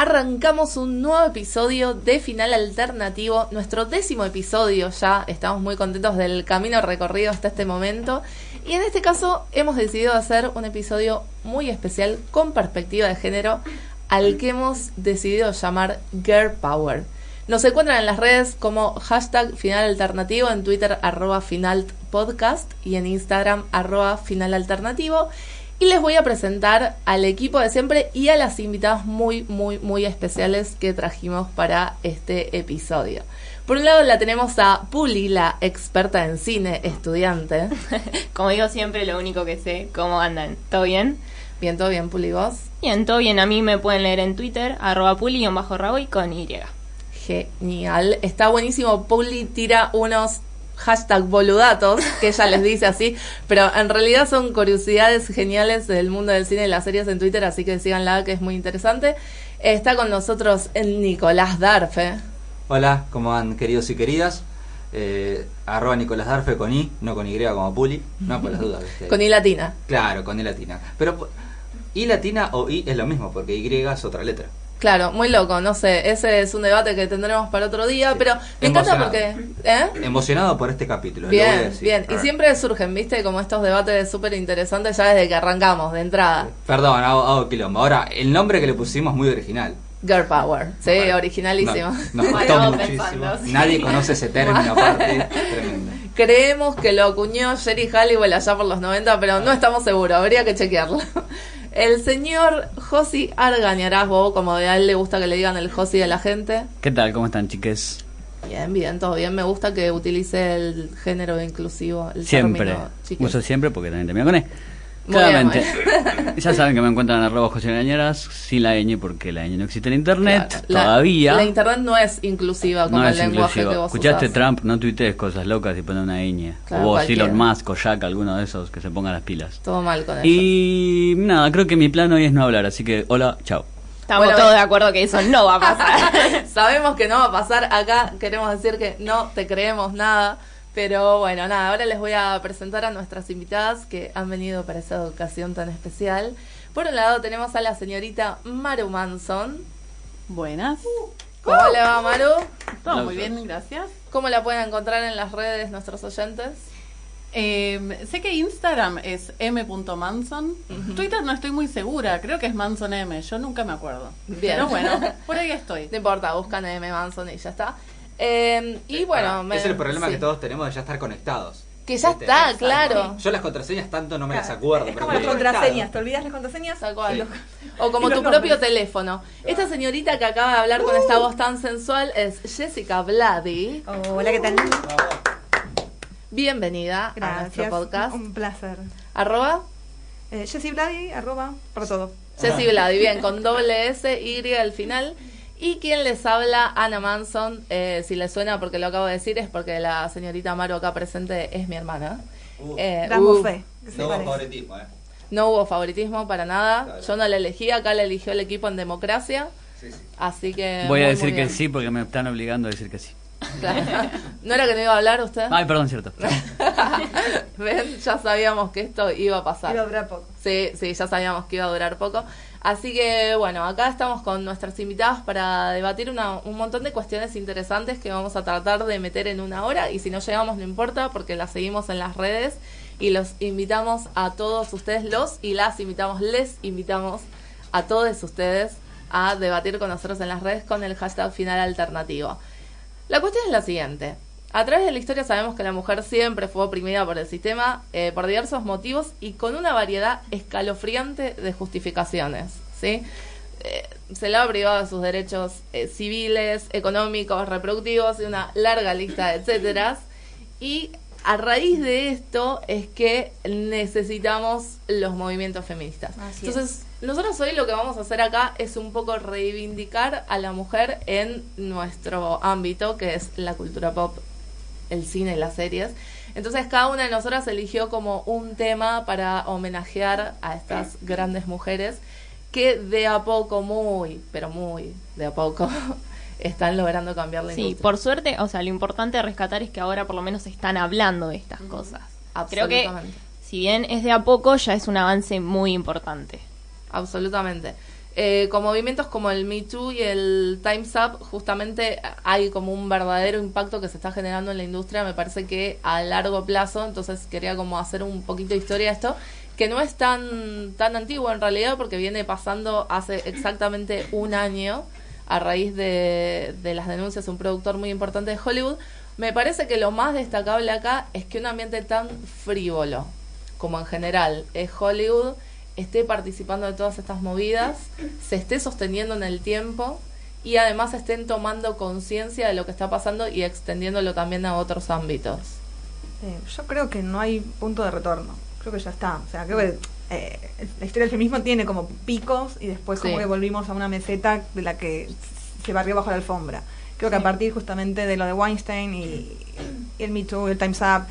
arrancamos un nuevo episodio de Final Alternativo, nuestro décimo episodio ya, estamos muy contentos del camino recorrido hasta este momento y en este caso hemos decidido hacer un episodio muy especial con perspectiva de género al que hemos decidido llamar Girl Power. Nos encuentran en las redes como hashtag Final Alternativo, en Twitter arroba Final Podcast y en Instagram arroba Final Alternativo. Y les voy a presentar al equipo de siempre y a las invitadas muy, muy, muy especiales que trajimos para este episodio. Por un lado la tenemos a Puli, la experta en cine, estudiante. Como digo siempre, lo único que sé, ¿cómo andan? ¿Todo bien? Bien, todo bien, Puli, ¿vos? Bien, todo bien. A mí me pueden leer en Twitter, arroba puli-raboy con Y. Genial. Está buenísimo. Puli tira unos hashtag boludatos, que ella les dice así, pero en realidad son curiosidades geniales del mundo del cine y las series en Twitter, así que síganla, que es muy interesante. Está con nosotros el Nicolás Darfe. Hola, ¿cómo van queridos y queridas? Eh, arroba Nicolás Darfe con I, no con Y como Puli, no por las dudas. Con I latina. Claro, con I latina. Pero I latina o I es lo mismo, porque Y es otra letra. Claro, muy loco, no sé, ese es un debate que tendremos para otro día, pero me encanta porque... ¿eh? Emocionado por este capítulo. Bien, bien, y siempre surgen, viste, como estos debates súper interesantes ya desde que arrancamos, de entrada. Perdón, hago, quilombo. Ahora, el nombre que le pusimos muy original. Girl Power, sí, originalísimo. nos costó muchísimo. Nadie conoce ese término aparte. Tremendo. Creemos que lo acuñó Jerry Halliwell allá por los 90, pero no estamos seguros, habría que chequearlo. El señor Josi Argañarasbo, como a él le gusta que le digan el Josi a la gente. ¿Qué tal? ¿Cómo están, chiques? Bien, bien, todo bien. Me gusta que utilice el género inclusivo. El siempre. Uso siempre porque también termino con él. Claramente. ya saben que me encuentran en arroba José Gañeras sin la ñ porque la ñ no existe en internet todavía. La, internet no es inclusiva como el lenguaje que vos Escuchaste Trump, no tuitees cosas locas y pone una ñ. o vos, Elon Musk o Jack, alguno de esos que se pongan las pilas. Todo mal con eso. Y nada, creo que mi plan hoy es no hablar, así que hola, chao. Estamos todos de acuerdo que eso no va a pasar. Sabemos que no va a pasar. Acá queremos decir que no te creemos nada. Pero bueno, nada, ahora les voy a presentar a nuestras invitadas que han venido para esa ocasión tan especial. Por un lado tenemos a la señorita Maru Manson. Buenas. ¿Cómo le va Maru? Todo muy bien, gracias. ¿Cómo la pueden encontrar en las redes nuestros oyentes? Em, sé que Instagram es m.manson. Twitter no estoy muy segura, creo que es Manson M. Yo nunca me acuerdo. Bien. Pero bueno, por ahí estoy. No importa, buscan M Manson y ya está. Em, y bueno, es el problema que todos tenemos de ya estar conectados. Que ya está, claro. Yo las contraseñas tanto no me las acuerdo. Es como las contraseñas, te olvidas las contraseñas. o como tu propio teléfono. Esta señorita que acaba de hablar con esta voz tan sensual es Jessica Vladi. hola, ¿qué tal? Bienvenida a nuestro podcast. Un placer. ¿Arroba? Eh, Jessie Vladi, arroba, para todo. Jessie Vladi, bien, con doble S, Y al final. Y quien les habla, Ana Manson, eh, si les suena porque lo acabo de decir, es porque la señorita Maru acá presente es mi hermana. Uh. Eh, uh. fe. No hubo favoritismo, ¿eh? No hubo favoritismo para nada. Yo no la elegí, acá la eligió el equipo en democracia. Sí, sí. Así que. Voy a decir que sí porque me están obligando a decir que sí. ¿No era que no iba a hablar usted? Ay, perdón, cierto. ¿Ven? Ya sabíamos que esto iba a pasar. Iba a durar poco. Sí, sí, ya sabíamos que iba a durar poco. Así que bueno, acá estamos con nuestras invitadas para debatir un montón de cuestiones interesantes que vamos a tratar de meter en una hora y si no llegamos no importa porque las seguimos en las redes y los invitamos a todos ustedes, los y las invitamos, les invitamos a todos ustedes a debatir con nosotros en las redes con el hashtag final alternativo. La cuestión es la siguiente. A través de la historia sabemos que la mujer siempre fue oprimida por el sistema eh, por diversos motivos y con una variedad escalofriante de justificaciones. ¿sí? Eh, se le ha privado de sus derechos eh, civiles, económicos, reproductivos y una larga lista de etcétera. Y a raíz de esto es que necesitamos los movimientos feministas. Entonces, nosotros hoy lo que vamos a hacer acá es un poco reivindicar a la mujer en nuestro ámbito, que es la cultura pop el cine y las series. Entonces cada una de nosotras eligió como un tema para homenajear a estas grandes mujeres que de a poco, muy, pero muy de a poco, están logrando cambiar la Sí, por suerte, o sea, lo importante de rescatar es que ahora por lo menos están hablando de estas cosas. Creo que, si bien es de a poco, ya es un avance muy importante. Absolutamente. Eh, con movimientos como el Me Too y el Time's Up, justamente hay como un verdadero impacto que se está generando en la industria, me parece que a largo plazo, entonces quería como hacer un poquito de historia de esto, que no es tan, tan antiguo en realidad porque viene pasando hace exactamente un año a raíz de, de las denuncias de un productor muy importante de Hollywood. Me parece que lo más destacable acá es que un ambiente tan frívolo como en general es Hollywood esté participando de todas estas movidas, se esté sosteniendo en el tiempo y además estén tomando conciencia de lo que está pasando y extendiéndolo también a otros ámbitos. Eh, yo creo que no hay punto de retorno. Creo que ya está. O sea, creo que eh, la historia del feminismo tiene como picos y después como que volvimos a una meseta de la que se barrió bajo la alfombra. Creo que a partir justamente de lo de Weinstein y, el Me Too, el Time's Up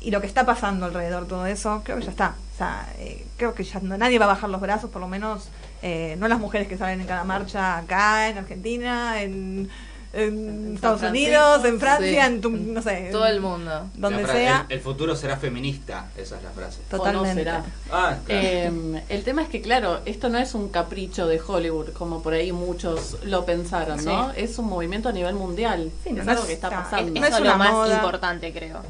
y lo que está pasando alrededor de todo eso, creo que ya está. Sea, eh, creo que ya nadie va a bajar los brazos, por lo menos eh, no las mujeres que salen en cada marcha acá, en Argentina, en en Estados Unidos, en Francia, en no sé. Todo el mundo. Donde sea. El, futuro será feminista, esa es la frase. Totalmente. Ah, em, el tema es que, claro, esto no es un capricho de Hollywood, como por ahí muchos lo pensaron, ¿no? Es un movimiento a nivel mundial. es algo que está pasando. no es, lo más importante, creo.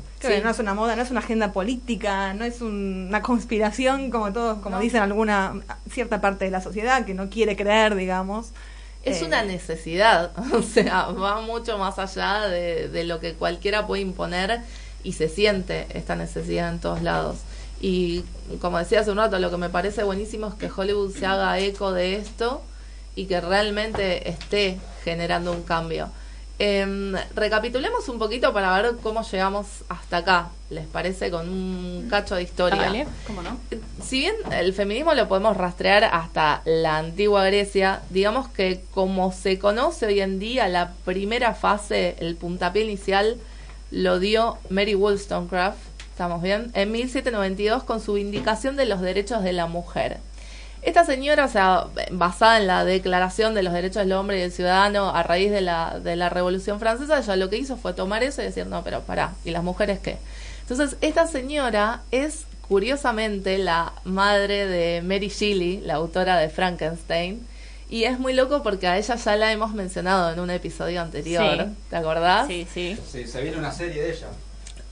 No es una moda, no es una agenda política, no es una conspiración, como todos, como dicen alguna cierta parte de la sociedad que no quiere creer, digamos. Es una necesidad, o sea, va mucho más allá de, de, lo que cualquiera puede imponer y se siente esta necesidad en todos lados. Y como decía hace un rato, lo que me parece buenísimo es que Hollywood se haga eco de esto y que realmente esté generando un cambio. Eh, recapitulemos un poquito para ver cómo llegamos hasta acá, ¿les parece? Con un cacho de historia. ¿Cómo no? Si bien el feminismo lo podemos rastrear hasta la antigua Grecia, digamos que como se conoce hoy en día, la primera fase, el puntapié inicial, lo dio Mary Wollstonecraft, ¿estamos bien? En 1792 con su Vindicación de los Derechos de la Mujer. Esta señora, o sea, basada en la Declaración de los Derechos del Hombre y del Ciudadano a raíz de la, de la Revolución Francesa, ella lo que hizo fue tomar eso y decir, no, pero pará, ¿y las mujeres qué? Entonces, esta señora es curiosamente la madre de Mary Shelley, la autora de Frankenstein, y es muy loco porque a ella ya la hemos mencionado en un episodio anterior, ¿te acordás? Sí, sí. Sí, se viene una serie de ella.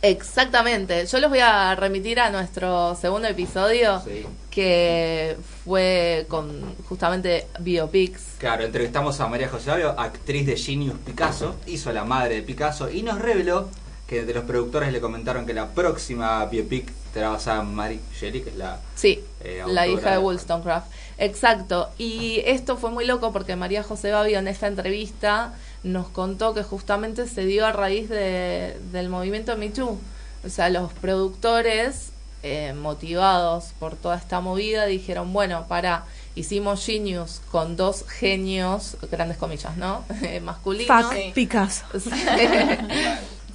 Exactamente. Yo los voy a remitir a nuestro segundo episodio, que fue con justamente Biopics. Claro, entrevistamos a María José Abio, actriz de Genius Picasso, hizo la madre de Picasso, y nos reveló que de los productores le comentaron que la próxima biopic será basada en Mary Shelley, que es la, sí, eh, la hija de Wollstonecraft. Exacto. Y esto fue muy loco porque María José Babio en esta entrevista nos contó que justamente se dio a raíz de, del movimiento Me Too. O sea, los productores, eh, motivados por toda esta movida, dijeron, bueno, para, hicimos Genius con dos genios, grandes comillas, ¿no? Masculinos. Fuck Picasso.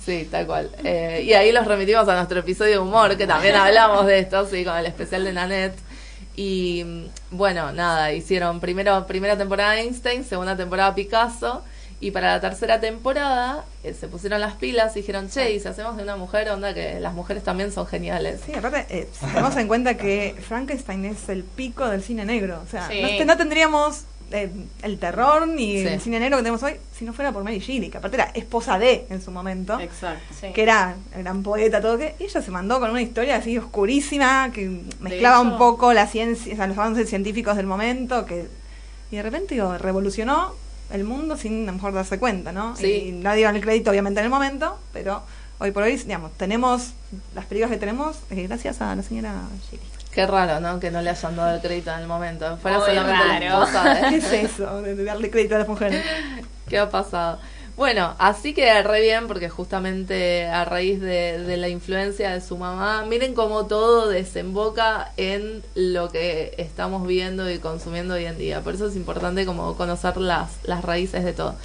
Sí, tal cual. Eh, y ahí los remitimos a nuestro episodio de humor, que también hablamos de esto, sí, con el especial de Nanette. Y bueno, nada, hicieron primero, primera temporada Einstein, segunda temporada Picasso. Y para la tercera temporada eh, se pusieron las pilas y dijeron, che, y si hacemos de una mujer, onda que las mujeres también son geniales. Sí, aparte, eh, tenemos en cuenta que Frankenstein es el pico del cine negro. O sea, no, tendríamos eh, el terror ni el cine negro que tenemos hoy si no fuera por Mary Shelley, que aparte era esposa de en su momento. Exacto. Que era el gran poeta, todo que. Y ella se mandó con una historia así oscurísima que mezclaba un poco la ciencia, o sea, los avances científicos del momento, que. Y de repente digo, revolucionó el mundo sin a lo mejor darse cuenta, ¿no? Sí. Y nadie dio el crédito, obviamente, en el momento, pero hoy por hoy, digamos, tenemos las películas que tenemos eh, gracias a la señora Shelley. Qué raro, ¿no? Que no le hayan dado el crédito en el momento. Fuera solamente raro. ¿Qué es eso de darle crédito a las mujeres? ¿Qué ha pasado? Bueno, así que re bien porque justamente a raíz de, la influencia de su mamá, miren cómo todo desemboca en lo que estamos viendo y consumiendo hoy en día. Por eso es importante como conocer las, las raíces de todo.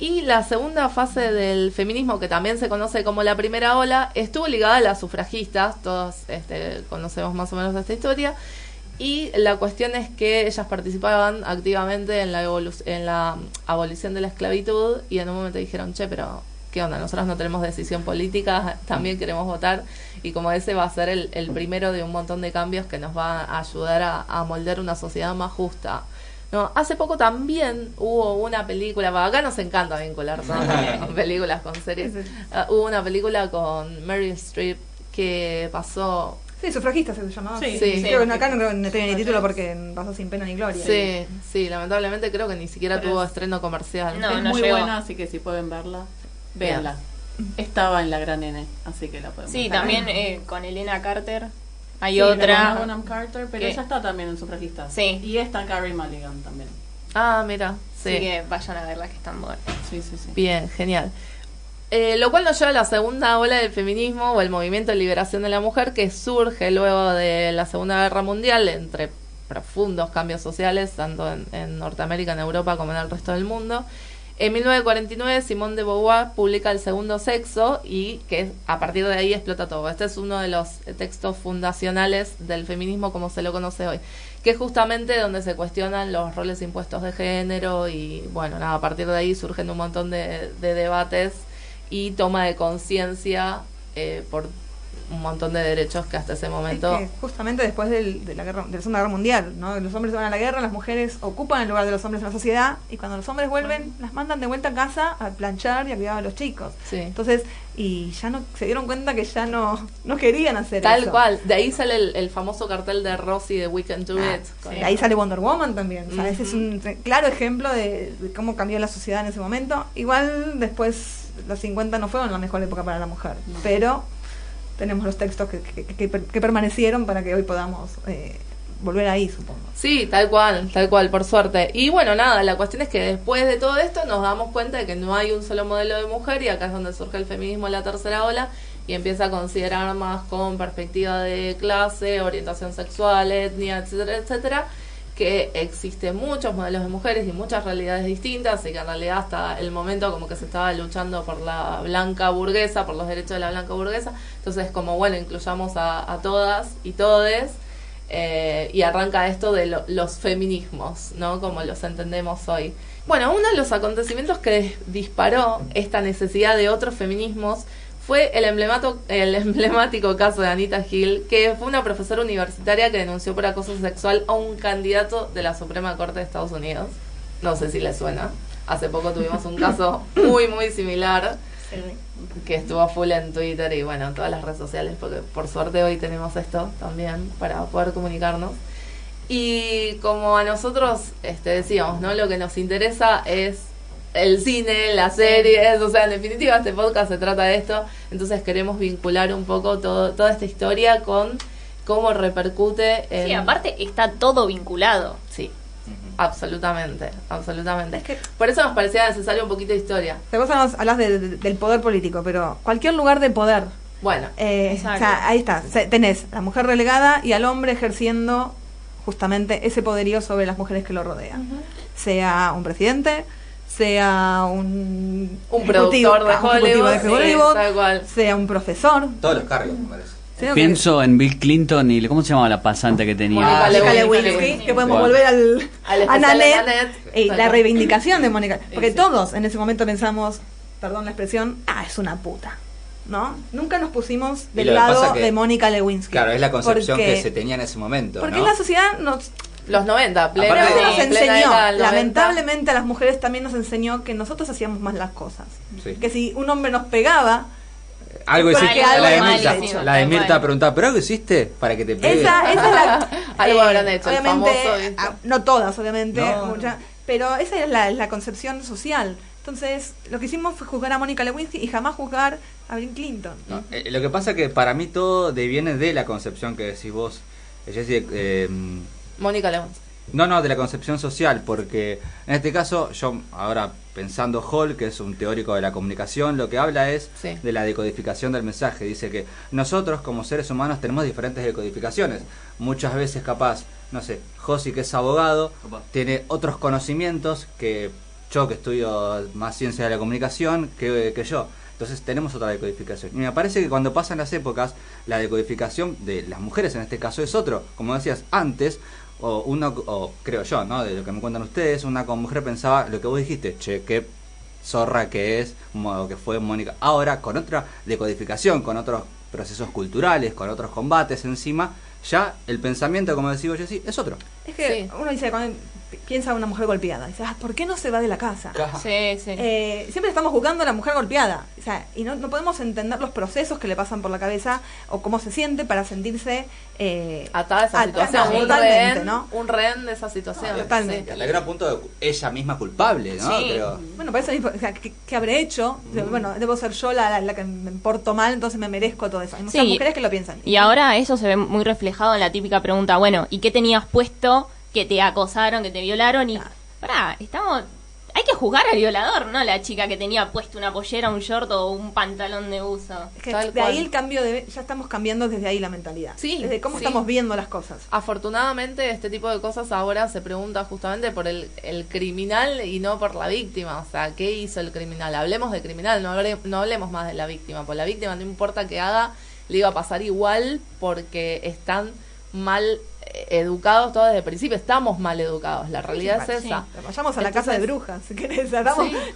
Y la segunda fase del feminismo, que también se conoce como la primera ola, estuvo ligada a las sufragistas, todos este, conocemos más o menos esta historia, y la cuestión es que ellas participaban activamente en la, en la abolición de la esclavitud y en un momento dijeron, che, pero ¿qué onda? Nosotros no tenemos decisión política, también queremos votar y como ese va a ser el, primero de un montón de cambios que nos va a ayudar a, a moldear una sociedad más justa. No, hace poco también hubo una película, acá nos encanta vincular con películas, con series. Ah, hubo una película con Meryl Streep que pasó Sí, sufragista se llamaba. Sí, sí. Creo que acá no, no tenía ni título porque pasó sin pena ni gloria. Sí, sí, lamentablemente creo que ni siquiera tuvo estreno comercial. No, es muy buena, así que si pueden verla, véanla. Estaba en la gran N, así que la pueden Sí, también eh, con Elena Carter. Hay otra. Bonham Carter, pero ella está también en sufragista. Sí. Y está Carrie Mulligan también. Ah, mira. Sí. Así que vayan a verla que están buenas. Sí, sí, sí. Bien, genial. Eh, lo cual nos lleva a la segunda ola del feminismo o el movimiento de liberación de la mujer que surge luego de la Segunda Guerra Mundial entre profundos cambios sociales, tanto en, Norteamérica, en Europa como en el resto del mundo. En 1949 Simone de Beauvoir publica El Segundo Sexo y que a partir de ahí explota todo. Este es uno de los textos fundacionales del feminismo como se lo conoce hoy, que es justamente donde se cuestionan los roles impuestos de género y bueno, nada, a partir de ahí surgen un montón de debates y toma de conciencia eh, por un montón de derechos que hasta ese momento... justamente después de, la guerra, de la Segunda Guerra Mundial, ¿no? los hombres van a la guerra, las mujeres ocupan el lugar de los hombres en la sociedad y cuando los hombres vuelven las mandan de vuelta a casa a planchar y a cuidar a los chicos. Entonces, y ya no se dieron cuenta que ya no, no querían hacer Tal eso. Tal cual, de ahí sale el, famoso cartel de Rossi de We Can Do ah, It. De ahí sale Wonder Woman también. Ese es un claro ejemplo de cómo cambió la sociedad en ese momento. Igual después los 50 no fueron la mejor época para la mujer, pero tenemos los textos que, que, permanecieron para que hoy podamos eh, volver ahí, supongo. Sí, tal cual, tal cual, por suerte. Y bueno, nada, la cuestión es que después de todo esto nos damos cuenta de que no hay un solo modelo de mujer y acá es donde surge el feminismo en la tercera ola y empieza a considerar más con perspectiva de clase, orientación sexual, etnia, etcétera, etcétera que existen muchos modelos de mujeres y muchas realidades distintas y que en realidad hasta el momento como que se estaba luchando por la blanca burguesa, por los derechos de la blanca burguesa, entonces como bueno, incluyamos a, todas y todes eh, y arranca esto de los feminismos, ¿no? Como los entendemos hoy. Bueno, uno de los acontecimientos que disparó esta necesidad de otros feminismos fue el, emblemático caso de Anita Hill, que fue una profesora universitaria que denunció por acoso sexual a un candidato de la Suprema Corte de Estados Unidos. No sé si le suena. Hace poco tuvimos un caso muy, muy similar que estuvo full en Twitter y bueno, en todas las redes sociales, porque por suerte hoy tenemos esto también para poder comunicarnos. Y como a nosotros este, decíamos, ¿no? Lo que nos interesa es el cine, las series, o sea, en definitiva este podcast se trata de esto, entonces queremos vincular un poco todo, toda esta historia con cómo repercute en... Sí, aparte está todo vinculado. Sí, absolutamente, absolutamente. Es que por eso nos parecía necesario un poquito de historia. Vos hablas del poder político, pero cualquier lugar de poder. Bueno, eh, o sea, ahí está, tenés la mujer relegada y al hombre ejerciendo justamente ese poderío sobre las mujeres que lo rodean. Sea un presidente, sea un, un productor de Hollywood, sea un profesor. Todos los cargos, me parece. Pienso en Bill Clinton y ¿cómo se llamaba la pasante que tenía? Mónica Lewinsky, que podemos volver al, a Nanette, y la reivindicación de Mónica, porque todos en ese momento pensamos, perdón la expresión, ah, es una puta. ¿No? Nunca nos pusimos del lado de Mónica Lewinsky. Claro, es la concepción que se tenía en ese momento. Porque la sociedad nos los 90, plena, nos enseñó, lamentablemente a las mujeres también nos enseñó que nosotros hacíamos más las cosas. Que si un hombre nos pegaba, algo hiciste, la, de Mirta, la de Mirta preguntaba, ¿pero algo hiciste para que te pegue? Esa, esa es la, algo habrán hecho, obviamente, ah, no todas, obviamente, pero esa es la, la, concepción social. Entonces, lo que hicimos fue juzgar a Mónica Lewinsky y jamás juzgar a Bill Clinton. Eh, lo que pasa es que para mí todo deviene de la concepción que decís vos, Jessie, eh, Mónica León. No, no, de la concepción social, porque en este caso, yo ahora pensando Hall, que es un teórico de la comunicación, lo que habla es de la decodificación del mensaje. Dice que nosotros como seres humanos tenemos diferentes decodificaciones. Muchas veces capaz, no sé, Josi que es abogado, tiene otros conocimientos que yo que estudio más ciencia de la comunicación que, que yo. Entonces tenemos otra decodificación. Y me parece que cuando pasan las épocas, la decodificación de las mujeres en este caso es otro. Como decías antes, o uno, o creo yo, ¿no? De lo que me cuentan ustedes, una como mujer pensaba lo que vos dijiste, che, qué zorra que es, o que fue Mónica. Ahora, con otra decodificación, con otros procesos culturales, con otros combates encima, ya el pensamiento, como decía yo, sí, es otro. Es que uno dice, cuando piensa una mujer golpeada. Dice, ah, ¿por qué no se va de la casa? Sí, sí. Eh, siempre estamos jugando a la mujer golpeada. O sea, y no, no, podemos entender los procesos que le pasan por la cabeza o cómo se siente para sentirse eh, atada a esa situación. un, rehén, ¿no? un rehén de esa situación. totalmente. Sí. gran punto de ella misma culpable, ¿no? Sí. Bueno, por eso o sea, ¿qué, habré hecho? Bueno, debo ser yo la, la, que me porto mal, entonces me merezco todo eso. Hay muchas mujeres que lo piensan. Y ahora eso se ve muy reflejado en la típica pregunta, bueno, ¿y qué tenías puesto que te acosaron, que te violaron? Y, pará, estamos hay que juzgar al violador, no la chica que tenía puesto una pollera, un short o un pantalón de uso. de ahí el cambio de ya estamos cambiando desde ahí la mentalidad. Sí, desde cómo estamos viendo las cosas. Afortunadamente este tipo de cosas ahora se pregunta justamente por el, el criminal y no por la víctima, o sea, ¿qué hizo el criminal? Hablemos de criminal, no, no hablemos más de la víctima, por la víctima no importa qué haga, le iba a pasar igual porque están mal educados todos desde el principio, estamos mal educados, la realidad es esa. Vayamos a la casa de brujas, si querés,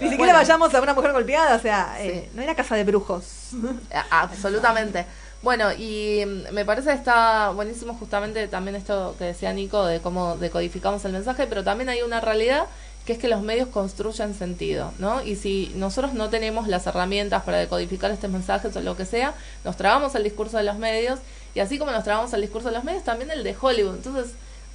ni siquiera vayamos a una mujer golpeada, o sea, eh, no era casa de brujos. Absolutamente. Bueno, y mm, me parece que está buenísimo justamente también esto que decía Nico de cómo decodificamos el mensaje, pero también hay una realidad que es que los medios construyen sentido, ¿no? Y si nosotros no tenemos las herramientas para decodificar estos mensajes o lo que sea, nos trabamos el discurso de los medios y así como nos trabamos el discurso de los medios, también el de Hollywood. Entonces,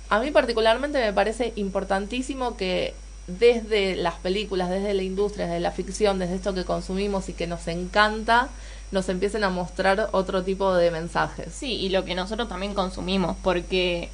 a mí particularmente me parece importantísimo que desde las películas, desde la industria, desde la ficción, desde esto que consumimos y que nos encanta, nos empiecen a mostrar otro tipo de mensajes. Sí, y lo que nosotros también consumimos, porque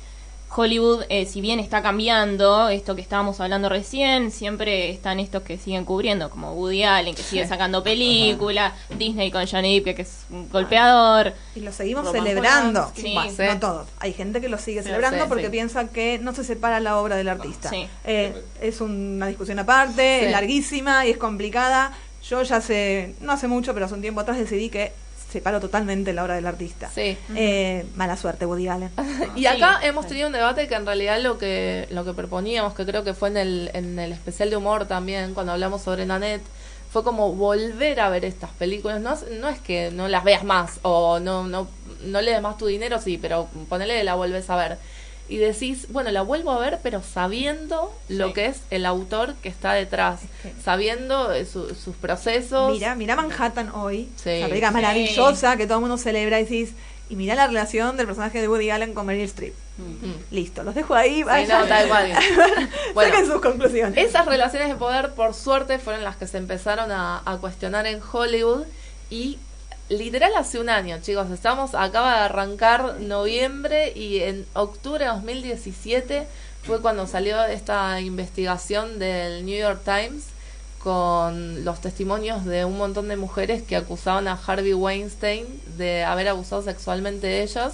Hollywood, eh, si bien está cambiando, esto que estábamos hablando recién, siempre están estos que siguen cubriendo, como Woody Allen, que sigue sacando películas, Disney con Johnny Depp, que es un golpeador. Y lo seguimos celebrando. Sí. no todos. Hay gente que lo sigue celebrando porque piensa que no se separa la obra del artista. Eh, es una discusión aparte, es larguísima y es complicada. Yo ya hace, no hace mucho, pero hace un tiempo atrás decidí que separo totalmente la obra del artista. Sí. Eh, mala suerte, Woody Allen. y acá hemos tenido un debate que en realidad lo que lo que proponíamos, que creo que fue en el, en el especial de humor también, cuando hablamos sobre Nanette, fue como volver a ver estas películas. No, no es que no las veas más o no, no, no le des más tu dinero, sí, pero ponele la vuelves a ver y decís, bueno, la vuelvo a ver, pero sabiendo lo que es el autor que está detrás, sabiendo eh, sus procesos. Mira, mira Manhattan hoy, sí, película maravillosa que todo el mundo celebra y decís, y mira la relación del personaje de Woody Allen con Meryl Streep. Mm. Listo, los dejo ahí. Vayan. tal cual. bueno, sus conclusiones. Esas relaciones de poder, por suerte, fueron las que se empezaron a, a cuestionar en Hollywood y literal hace un año, chicos. Estamos, acaba de arrancar noviembre y en octubre de 2017 fue cuando salió esta investigación del New York Times con los testimonios de un montón de mujeres que acusaban a Harvey Weinstein de haber abusado sexualmente de ellas,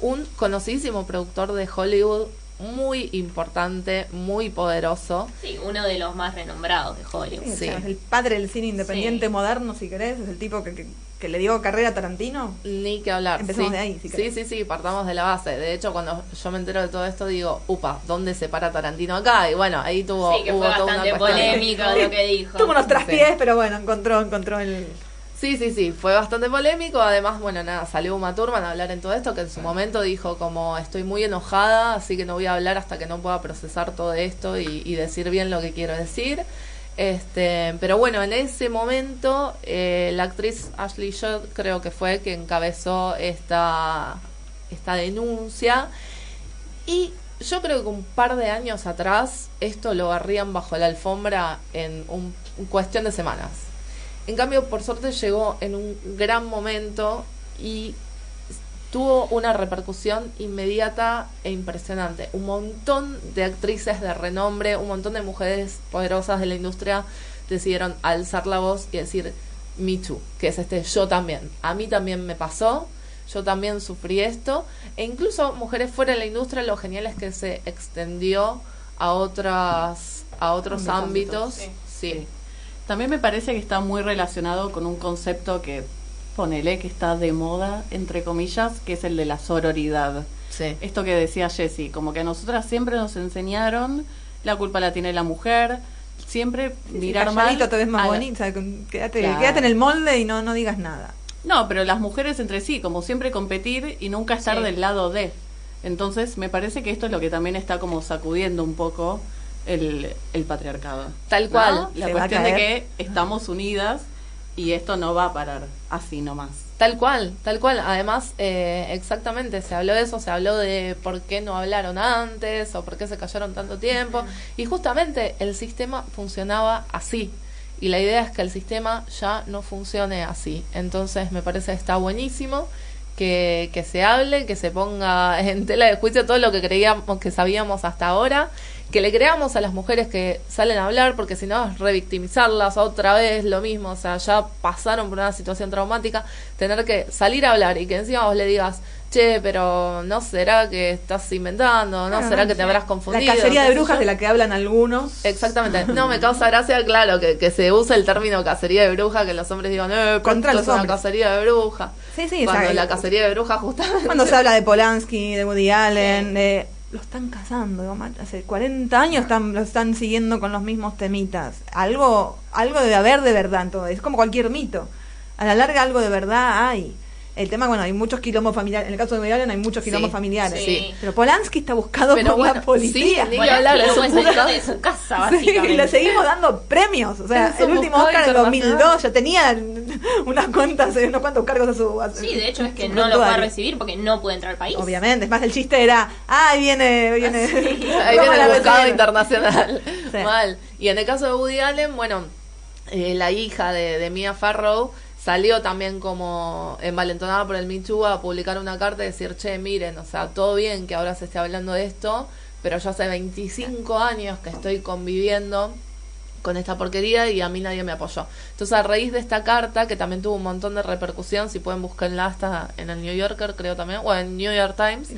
un conocidísimo productor de Hollywood muy importante, muy poderoso. Sí, uno de los más renombrados de Hollywood. Sí, el padre del cine independiente moderno, si querés, es el tipo que, que, le dio carrera a Tarantino. Ni que hablar. Empezamos de ahí, si Sí, sí, sí, partamos de la base. De hecho, cuando yo me entero de todo esto, digo, upa, ¿dónde se para Tarantino acá? Y bueno, ahí tuvo, sí, que fue bastante polémico lo que dijo. Tuvo unos traspiés, pero bueno, encontró, encontró el Sí, sí, sí, fue bastante polémico. Además, bueno, nada, salió Uma Thurman a hablar en todo esto, que en su momento dijo como estoy muy enojada, así que no voy a hablar hasta que no pueda procesar todo esto y, decir bien lo que quiero decir. Este, pero bueno, en ese momento eh, la actriz Ashley Judd creo que fue que encabezó esta, esta denuncia. Y yo creo que un par de años atrás esto lo barrían bajo la alfombra en un cuestión de semanas. En cambio, por suerte llegó en un gran momento y tuvo una repercusión inmediata e impresionante. Un montón de actrices de renombre, un montón de mujeres poderosas de la industria decidieron alzar la voz y decir Me Too, que es este yo también. A mí también me pasó, yo también sufrí esto, e incluso mujeres fuera de la industria, lo genial es que se extendió a otras a otros ámbitos. sí. También me parece que está muy relacionado con un concepto que, ponele, que está de moda, entre comillas, que es el de la sororidad. Sí. Esto que decía Jessie, como que a nosotras siempre nos enseñaron, la culpa la tiene la mujer, siempre mirar mal. te ves más bonita, quédate, quédate en el molde y no, no digas nada. No, pero las mujeres entre sí, como siempre competir y nunca estar del lado de. Entonces, me parece que esto es lo que también está como sacudiendo un poco el, el patriarcado. Tal cual. La cuestión de que estamos unidas y esto no va a parar así nomás. Tal cual, tal cual. Además, eh, exactamente, se habló de eso, se habló de por qué no hablaron antes o por qué se callaron tanto tiempo. Y justamente el sistema funcionaba así. Y la idea es que el sistema ya no funcione así. Entonces me parece que está buenísimo que, que se hable, que se ponga en tela de juicio todo lo que creíamos que sabíamos hasta ahora que le creamos a las mujeres que salen a hablar, porque si no es revictimizarlas otra vez, lo mismo, o sea, ya pasaron por una situación traumática, tener que salir a hablar y que encima vos le digas, che, pero no será que estás inventando, no será que te habrás confundido. La cacería de brujas de la que hablan algunos. Exactamente. No, me causa gracia, claro, que, que se use el término cacería de brujas, que los hombres digan, eh, contra los una cacería de brujas. Sí, sí, Cuando la cacería de brujas justamente... Cuando se habla de Polanski, de Woody Allen, de lo están cazando, hace 40 años están, lo están siguiendo con los mismos temitas. Algo, algo debe haber de verdad en todo, es como cualquier mito. A la larga algo de verdad hay. El tema, bueno, hay muchos quilombos familiares. En el caso de Woody hay muchos quilombos familiares. Sí. Pero Polanski está buscado por la policía. Sí, hablar de su, casa, básicamente. y le seguimos dando premios. O sea, el último Oscar del 2002 ya tenía unas cuantas, unos cuantos cargos a su. sí, de hecho es que no lo puede recibir porque no puede entrar al país. Obviamente. Es más, el chiste era, ah, ahí viene. viene ahí viene el buscado internacional. Mal. Y en el caso de Woody Allen, bueno, eh, la hija de, de Mia Farrow salió también como envalentonada por el Michu a publicar una carta y decir, che, miren, o sea, todo bien que ahora se esté hablando de esto, pero yo hace 25 años que estoy conviviendo con esta porquería y a mí nadie me apoyó. Entonces, a raíz de esta carta, que también tuvo un montón de repercusión, si pueden buscarla hasta en el New Yorker, creo también, o en New York Times,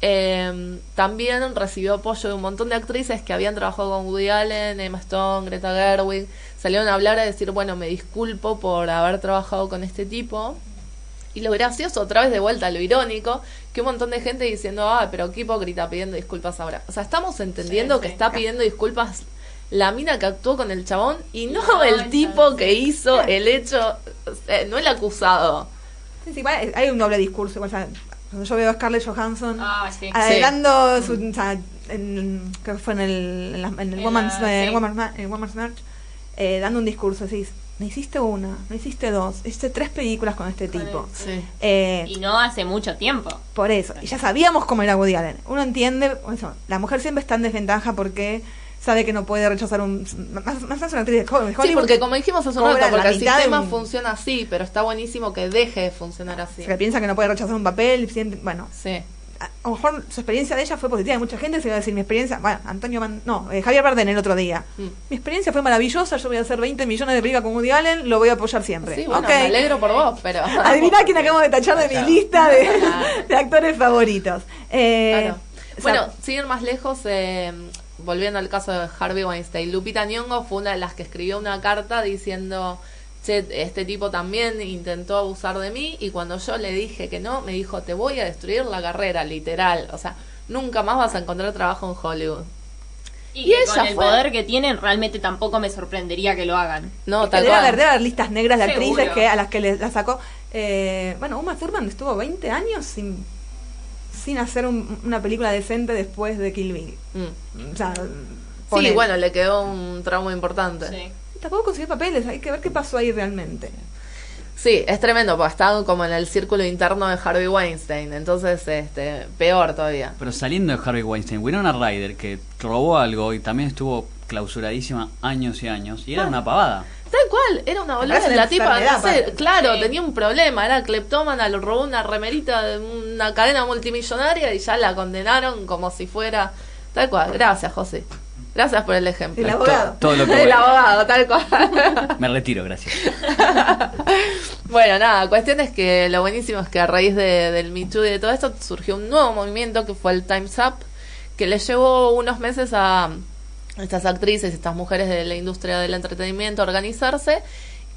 eh, también recibió apoyo de un montón de actrices que habían trabajado con Woody Allen, Emma Stone, Greta Gerwig. Salieron a hablar a decir, bueno, me disculpo por haber trabajado con este tipo. Y lo gracioso, otra vez de vuelta, lo irónico, que un montón de gente diciendo, ah, pero qué hipócrita pidiendo disculpas ahora. O sea, estamos entendiendo que está pidiendo disculpas la mina que actuó con el chabón y no, el tipo que hizo el hecho, no el acusado. Sí, sí, hay un doble discurso. O sea, cuando yo veo a Scarlett Johansson ah, adelando su, o sea, en, creo que fue en el, en, el Woman's, March, eh, dando un discurso, así, me hiciste una, me hiciste dos, hiciste tres películas con este tipo. Eh, y no hace mucho tiempo. Por eso, y ya sabíamos cómo era Woody Allen. Uno entiende, eso, la mujer siempre está en desventaja porque sabe que no puede rechazar un más, más una actriz de Hollywood. Sí, porque como dijimos hace un rato, porque el sistema funciona así, pero está buenísimo que deje de funcionar así. que piensa que no puede rechazar un papel, bueno. Sí. A, lo mejor su experiencia de ella fue positiva. Hay mucha gente se va a decir mi experiencia. Bueno, Antonio no, eh, Javier Bardem el otro día. Mm. Mi experiencia fue maravillosa. Yo voy a hacer 20 millones de películas con Woody Allen. Lo voy a apoyar siempre. Sí, bueno, me alegro por vos, pero. Adivina quién acabo de tachar de mi lista de, actores favoritos. Eh, Bueno, siguen más lejos. Eh, volviendo al caso de Harvey Weinstein, Lupita Nyong'o fue una de las que escribió una carta diciendo, che, este tipo también intentó abusar de mí y cuando yo le dije que no, me dijo, te voy a destruir la carrera, literal. O sea, nunca más vas a encontrar trabajo en Hollywood. Y, con el poder que tienen, realmente tampoco me sorprendería que lo hagan. No, tal debe haber, debe haber listas negras de actrices que a las que les la sacó. Eh, bueno, Uma Thurman estuvo 20 años sin sin hacer una película decente después de Kill Bill. Mm. sí, bueno, le quedó un trauma importante. Sí. Tampoco consiguió papeles, hay que ver qué pasó ahí realmente. Sí, es tremendo, porque ha estado como en el círculo interno de Harvey Weinstein, entonces este peor todavía. Pero saliendo de Harvey Weinstein, Winona Ryder, que robó algo y también estuvo clausuradísima años y años, y era ah. una pavada. Tal cual, era una boluda la tipa. claro, tenía un problema, era cleptómana, lo robó una remerita de una cadena multimillonaria y ya la condenaron como si fuera. Tal cual, gracias, José. Gracias por el ejemplo. El abogado. Todo, lo que el abogado, tal cual. Me retiro, gracias. bueno, nada, cuestión es que lo buenísimo es que a raíz de, del Me Too y de todo esto surgió un nuevo movimiento que fue el Time's Up, que le llevó unos meses a estas actrices, estas mujeres de la industria del entretenimiento organizarse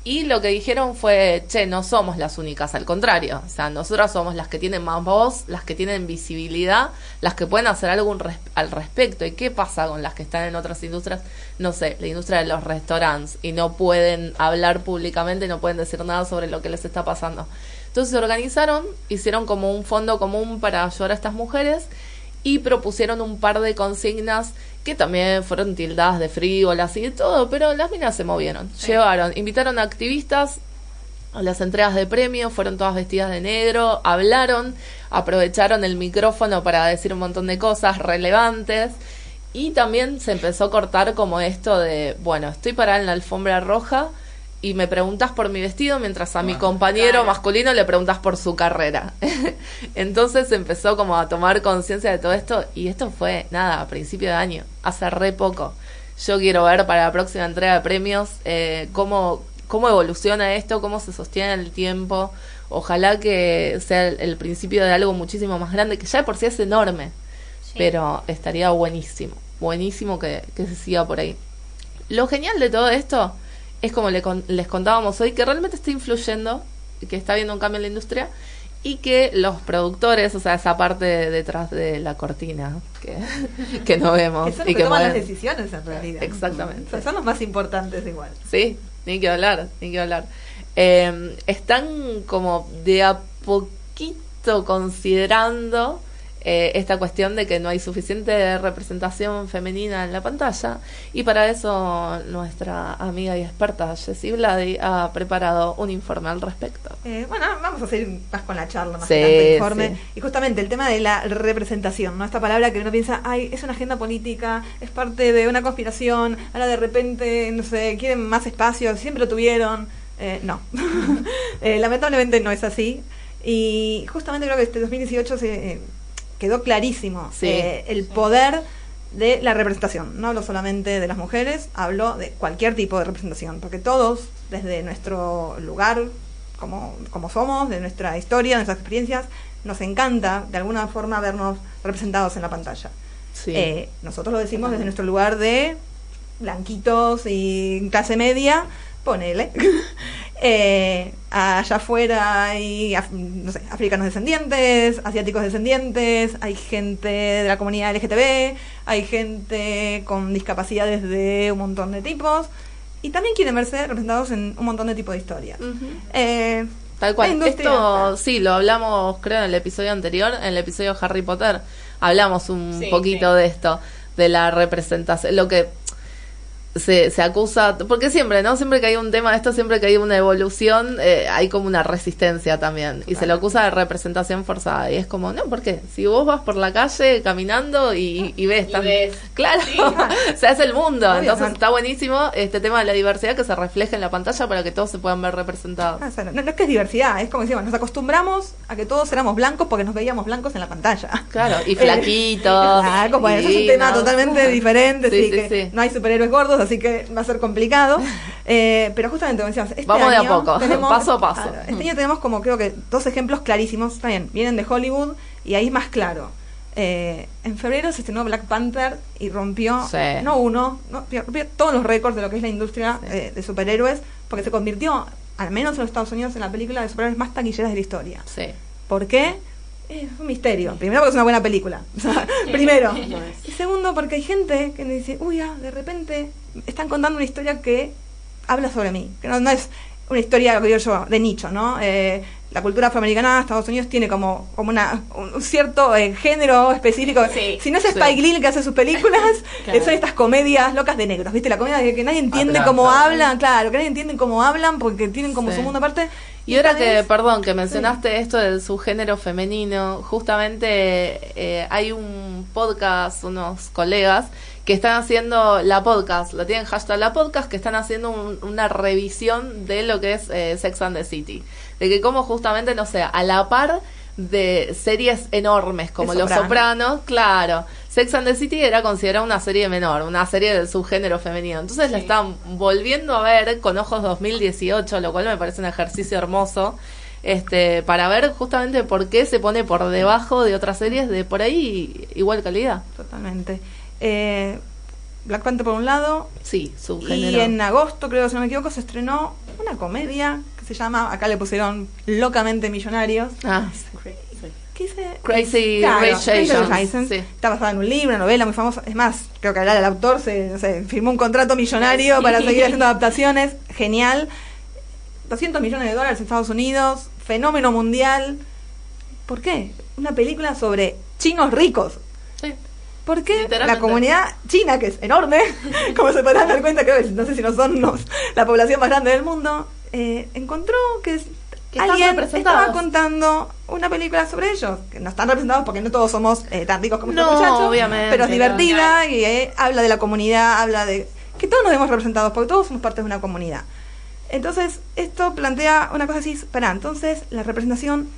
y lo que dijeron fue, che, no somos las únicas, al contrario, o sea, nosotras somos las que tienen más voz, las que tienen visibilidad, las que pueden hacer algo al respecto. ¿Y qué pasa con las que están en otras industrias? No sé, la industria de los restaurantes y no pueden hablar públicamente, no pueden decir nada sobre lo que les está pasando. Entonces se organizaron, hicieron como un fondo común para ayudar a estas mujeres y propusieron un par de consignas que también fueron tildadas de frívolas y de todo, pero las minas se movieron. Llevaron, invitaron a activistas a las entregas de premios, fueron todas vestidas de negro, hablaron, aprovecharon el micrófono para decir un montón de cosas relevantes. Y también se empezó a cortar como esto de, bueno, estoy parada en la alfombra roja, y me preguntas por mi vestido mientras a mi compañero masculino le preguntas por su carrera. Entonces empezó como a tomar conciencia de todo esto y esto fue nada, a principio de año, hace re poco. Yo quiero ver para la próxima entrega de premios eh, cómo, cómo evoluciona esto, cómo se sostiene en el tiempo. Ojalá que sea el, principio de algo muchísimo más grande, que ya por sí es enorme, pero estaría buenísimo, buenísimo que, que se siga por ahí. Lo genial de todo esto es como les contábamos hoy, que realmente está influyendo, que está habiendo un cambio en la industria y que los productores, o sea, esa parte detrás de la cortina que, que no vemos. y que, toman las decisiones en realidad. Exactamente. son los más importantes igual. Sí, ni que hablar, ni que hablar. Eh, están como de a poquito considerando eh, esta cuestión de que no hay suficiente representación femenina en la pantalla y para eso nuestra amiga y experta Jessie Vladi ha preparado un informe al respecto. Eh, bueno, vamos a seguir más con la charla, más que el informe. Y justamente el tema de la representación, ¿no? Esta palabra que uno piensa, ay, es una agenda política, es parte de una conspiración, ahora de repente, no sé, quieren más espacio, siempre lo tuvieron. Eh, no, lamentablemente no es así. Y justamente creo que este 2018 se quedó clarísimo eh, el poder de la representación. No hablo solamente de las mujeres, hablo de cualquier tipo de representación, porque todos, desde nuestro lugar, como, como somos, de nuestra historia, de nuestras experiencias, nos encanta de alguna forma vernos representados en la pantalla. Eh, nosotros lo decimos desde nuestro lugar de blanquitos y clase media, ponele. Eh, allá afuera hay, no sé, africanos descendientes, asiáticos descendientes, hay gente de la comunidad LGTB, hay gente con discapacidades de un montón de tipos y también quieren verse representados en un montón de tipos de historias. Eh, Tal cual. Esto sí, lo hablamos creo en el episodio anterior, en el episodio Harry Potter, hablamos un poquito de esto, de la representación, lo que se, se acusa, porque siempre, ¿no? Siempre que hay un tema de esto, siempre que hay una evolución, eh, hay como una resistencia también. Y se lo acusa de representación forzada. Y es como, no, ¿por qué? Si vos vas por la calle caminando y, y ves, claro, se hace el mundo. Entonces está buenísimo este tema de la diversidad que se refleja en la pantalla para que todos se puedan ver representados. Ah, no, es que es diversidad, es como decimos, nos acostumbramos a que todos éramos blancos porque nos veíamos blancos en la pantalla. Claro, y flaquitos. Claro, eso es un tema totalmente diferente, sí, que no hay superhéroes gordos, así que va a ser complicado. Eh, pero justamente, como decíamos, este Vamos de a poco, paso a paso. este año tenemos como creo que dos ejemplos clarísimos, también vienen de Hollywood y ahí es más claro. Eh, en febrero se estrenó Black Panther y rompió, no uno, rompió todos los récords de lo que es la industria eh, de superhéroes, porque se convirtió, al menos en los Estados Unidos, en la película de superhéroes más taquilleras de la historia. Sí. ¿Por qué? Es un misterio. Primero porque es una buena película. primero. Y segundo porque hay gente que me dice, uy, ah, de repente están contando una historia que habla sobre mí. Que no, es una historia, digo yo, de nicho, ¿no? Eh, la cultura afroamericana Estados Unidos tiene como, como una, un cierto eh, género específico. si no es Spike Lee que hace sus películas, eh, son estas comedias locas de negros, ¿viste? La comedia de que nadie entiende cómo hablan, claro, que nadie entiende cómo hablan porque tienen como su mundo aparte. Y ahora que, perdón, que mencionaste esto del subgénero femenino, justamente eh, hay un podcast, unos colegas que están haciendo la podcast, lo tienen hashtag la podcast, que están haciendo una revisión de lo que es eh, Sex and the City. De que como justamente, no sé, a la par de series enormes como Los Sopranos, claro, Sex and the City era considerada una serie menor, una serie del subgénero femenino. Entonces la están volviendo a ver con ojos 2018, lo cual me parece un ejercicio hermoso. Este, para ver justamente por qué se pone por debajo de otras series de por ahí igual calidad. Totalmente. Eh, Black Panther por un lado. Sí, subgénero. Y en agosto, creo, si no me equivoco, se estrenó una comedia que se llama, acá le pusieron Locamente Millonarios. Ah, ¿Qué dice? Crazy Está basada en un libro, una novela muy famosa. Es más, creo que el autor se, firmó un contrato millonario para seguir haciendo adaptaciones. Genial. 200 millones de dólares en Estados Unidos. Fenómeno mundial. ¿Por qué? Una película sobre chinos ricos. Porque la comunidad china, que es enorme, como se podrán dar cuenta, que no sé si no son la población más grande del mundo, eh, encontró que, alguien estaba contando una película sobre ellos, que no están representados porque no todos somos eh, tan ricos como estos muchachos, pero es divertida y eh, habla de la comunidad, habla de que todos nos vemos representados porque todos somos parte de una comunidad. Entonces, esto plantea una cosa así, espera, entonces la representación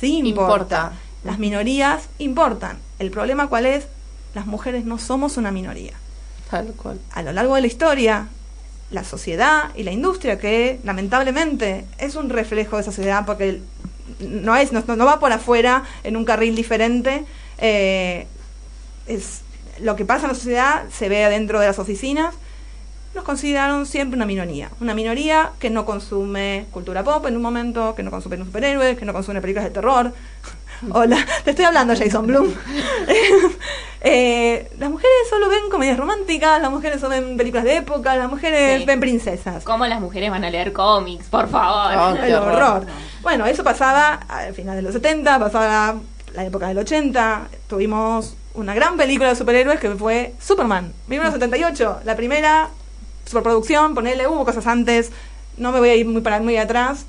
sí importa. Las minorías importan. El problema cuál es? Las mujeres no somos una minoría. Tal cual. A lo largo de la historia, la sociedad y la industria, que lamentablemente es un reflejo de esa sociedad, porque no, es, no, va por afuera en un carril diferente, eh, es, lo que pasa en la sociedad se ve adentro de las oficinas, nos consideraron siempre una minoría. Una minoría que no consume cultura pop en un momento, que no consume superhéroes, que no consume películas de terror. Hola, te estoy hablando, Jason Bloom. Eh, las mujeres solo ven comedias románticas, las mujeres solo ven películas de época, las mujeres ven princesas. ¿Cómo las mujeres van a leer cómics? Por favor. Oh, el horror. Bueno, eso pasaba al final de los 70, pasaba la época del 80. Tuvimos una gran película de superhéroes que fue Superman, 1978. La primera superproducción, ponerle, hubo cosas antes, no me voy a ir muy para muy atrás.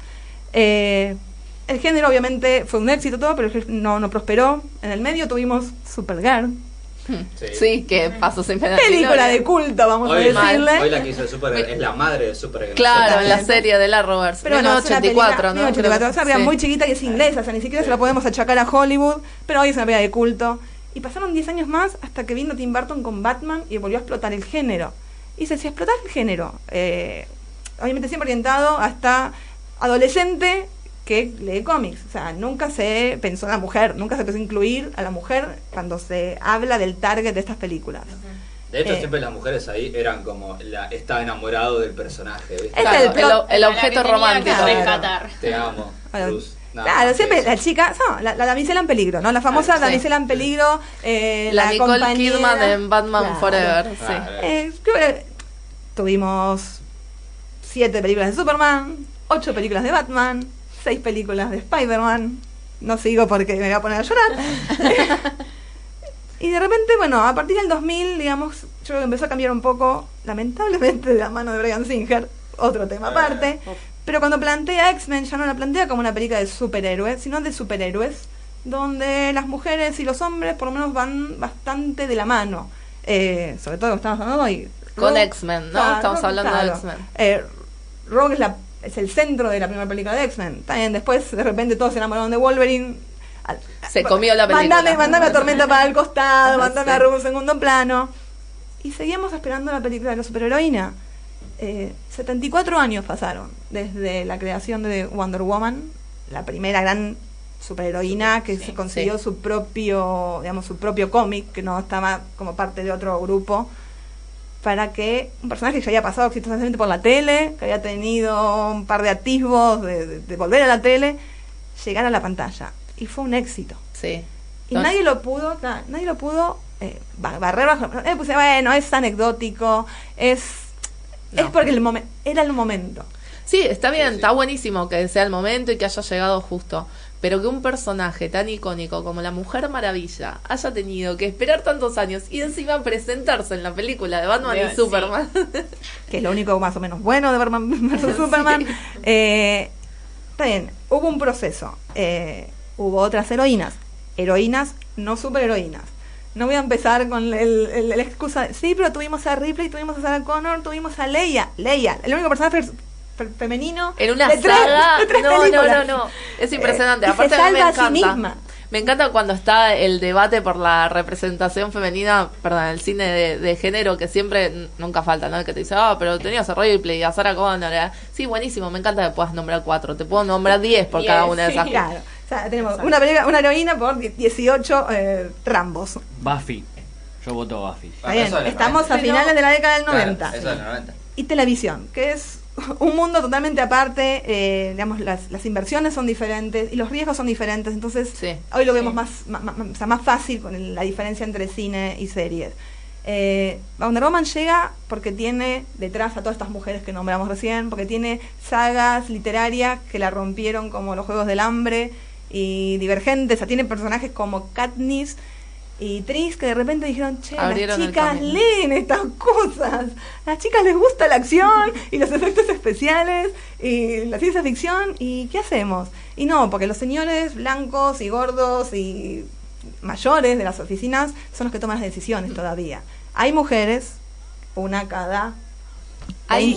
Eh, el género obviamente fue un éxito todo, pero no, no prosperó. En el medio tuvimos Supergirl. Sí. que pasó sin pena. Película de culto, vamos a decirle. Hoy la que hizo Supergirl es la madre de Supergirl. Claro, en la serie de la Roberts. Pero bueno, 84, ¿no? 84, o sea, muy chiquita y es inglesa, o sea, ni siquiera se la podemos achacar a Hollywood, pero hoy es una película de culto. Y pasaron 10 años más hasta que vino Tim Burton con Batman y volvió a explotar el género. Y se, si explotar el género, eh, obviamente siempre orientado hasta adolescente que lee cómics. O sea, nunca se pensó en la mujer, nunca se pensó incluir a la mujer cuando se habla del target de estas películas. De hecho, eh, siempre las mujeres ahí eran como la está enamorado del personaje. ¿viste? Es el, objeto romántico. Te amo. claro, siempre la chica, no, la, la, damisela en peligro, ¿no? La famosa damisela en peligro, eh, la, la Nicole Kidman en Batman Forever. Sí. Eh, tuvimos siete películas de Superman, ocho películas de Batman, seis películas de Spider-Man. No sigo porque me voy a poner a llorar. y de repente, bueno, a partir del 2000, digamos, yo creo que empezó a cambiar un poco, lamentablemente, de la mano de Brian Singer, otro tema aparte. Pero cuando plantea X-Men, ya no la plantea como una película de superhéroes, sino de superhéroes, donde las mujeres y los hombres por lo menos van bastante de la mano. Eh, sobre todo estamos hablando hoy. Con X-Men, ¿no? estamos hablando de X-Men. Eh, Rogue es la es el centro de la primera película de X-Men. También después, de repente, todos se enamoraron de Wolverine. Se comió la película. Mandame, mandame a Tormenta para el costado, mandame a en segundo plano. Y seguimos esperando la película de la superheroína. Eh, 74 años pasaron desde la creación de Wonder Woman, la primera gran superheroína que se consiguió su propio, digamos, su propio cómic, que no estaba como parte de otro grupo para que un personaje que ya había pasado exitosamente por la tele, que había tenido un par de atisbos de, volver a la tele, llegara a la pantalla. Y fue un éxito. Sí. Y nadie lo pudo, nadie lo pudo eh, barrer bajo. Eh, pues, bueno, es anecdótico, es, es porque el era el momento. Sí, está bien, está buenísimo que sea el momento y que haya llegado justo pero que un personaje tan icónico como la Mujer Maravilla haya tenido que esperar tantos años y encima presentarse en la película de Batman y Superman. que es lo único más o menos bueno de Batman vs. Superman. Eh, está bien, hubo un proceso. Eh, hubo otras heroínas. Heroínas, no superheroínas. No voy a empezar con el, la excusa. Sí, pero tuvimos a Ripley, tuvimos a Sarah Connor, tuvimos a Leia. Leia, el único personaje femenino. En una saga no, no no no es impresionante. eh, aparte me encanta. me encanta cuando está el debate por la representación femenina perdón el cine de, género que siempre nunca falta no que te dice ah pero tenías a Ripley y a Sarah Connor ¿eh? sí buenísimo me encanta que puedas nombrar cuatro. Te puedo nombrar diez por cada una de esas claro. o sea, tenemos una, una heroína por 18 eh, Rambos. Buffy. Yo voto Buffy. Estamos a finales de la década del 90 y televisión que es un mundo totalmente aparte, eh, digamos, las, las, inversiones son diferentes y los riesgos son diferentes, entonces hoy lo vemos más, más, más, fácil con la diferencia entre cine y series. Eh, Wonder Woman llega porque tiene detrás a todas estas mujeres que nombramos recién, porque tiene sagas literarias que la rompieron como los Juegos del Hambre y Divergentes, o sea, tiene personajes como Katniss y Tris que de repente dijeron, che, las chicas leen estas cosas, las chicas les gusta la acción y los efectos especiales y la ciencia ficción y ¿qué hacemos? Y no, porque los señores blancos y gordos y mayores de las oficinas son los que toman las decisiones todavía. Hay mujeres, una cada hay,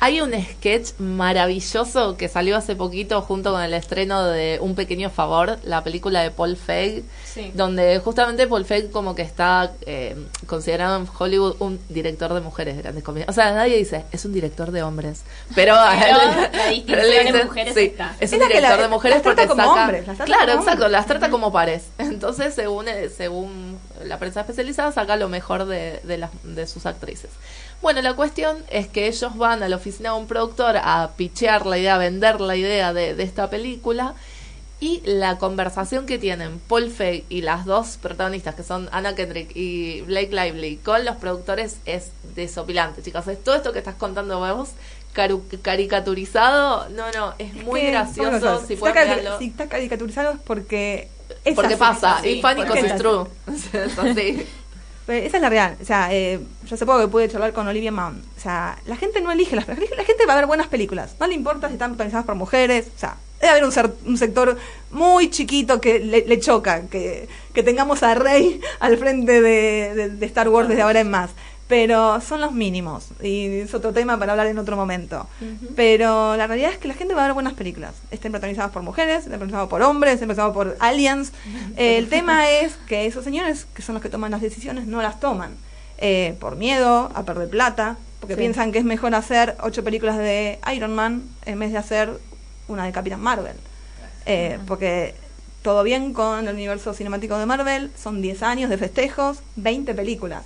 hay un sketch maravilloso que salió hace poquito junto con el estreno de Un Pequeño Favor, la película de Paul Feig, donde justamente Paul Feig como que está eh, considerado en Hollywood un director de mujeres de grandes comedias. O sea, nadie dice, es un director de hombres. Pero, la distinción de mujeres está. Es, un director de mujeres porque saca... claro, exacto, las trata como pares. Entonces, según, eh, según la prensa especializada, saca lo mejor de, de, las, de sus actrices. Bueno, la cuestión es que ellos van a la oficina de un productor a pichear la idea, a vender la idea de, esta película. Y la conversación que tienen Paul Feig y las dos protagonistas, que son Anna Kendrick y Blake Lively, con los productores es desopilante, chicas. Es todo esto que estás contando vos, caricaturizado. No, no, es muy gracioso. si, está si, está caricaturizado es porque. Es porque pasa. y funny is true. esa es la real. O sea, eh, yo sé poco que pude charlar con Olivia Mann. O sea, la gente no elige las películas. La gente va a ver buenas películas. No le importa si están protagonizadas por mujeres. O sea, debe haber un, un sector muy chiquito que le, choca que, que, tengamos a Rey al frente de Star Wars desde ahora en más pero son los mínimos y es otro tema para hablar en otro momento. Pero la realidad es que la gente va a ver buenas películas, estén protagonizadas por mujeres, estén protagonizadas por hombres, estén protagonizadas por aliens. el tema es que esos señores, que son los que toman las decisiones, no las toman eh, por miedo a perder plata, porque piensan que es mejor hacer ocho películas de Iron Man en vez de hacer una de Capitán Marvel. Eh, porque todo bien con el universo cinemático de Marvel, son 10 años de festejos, 20 películas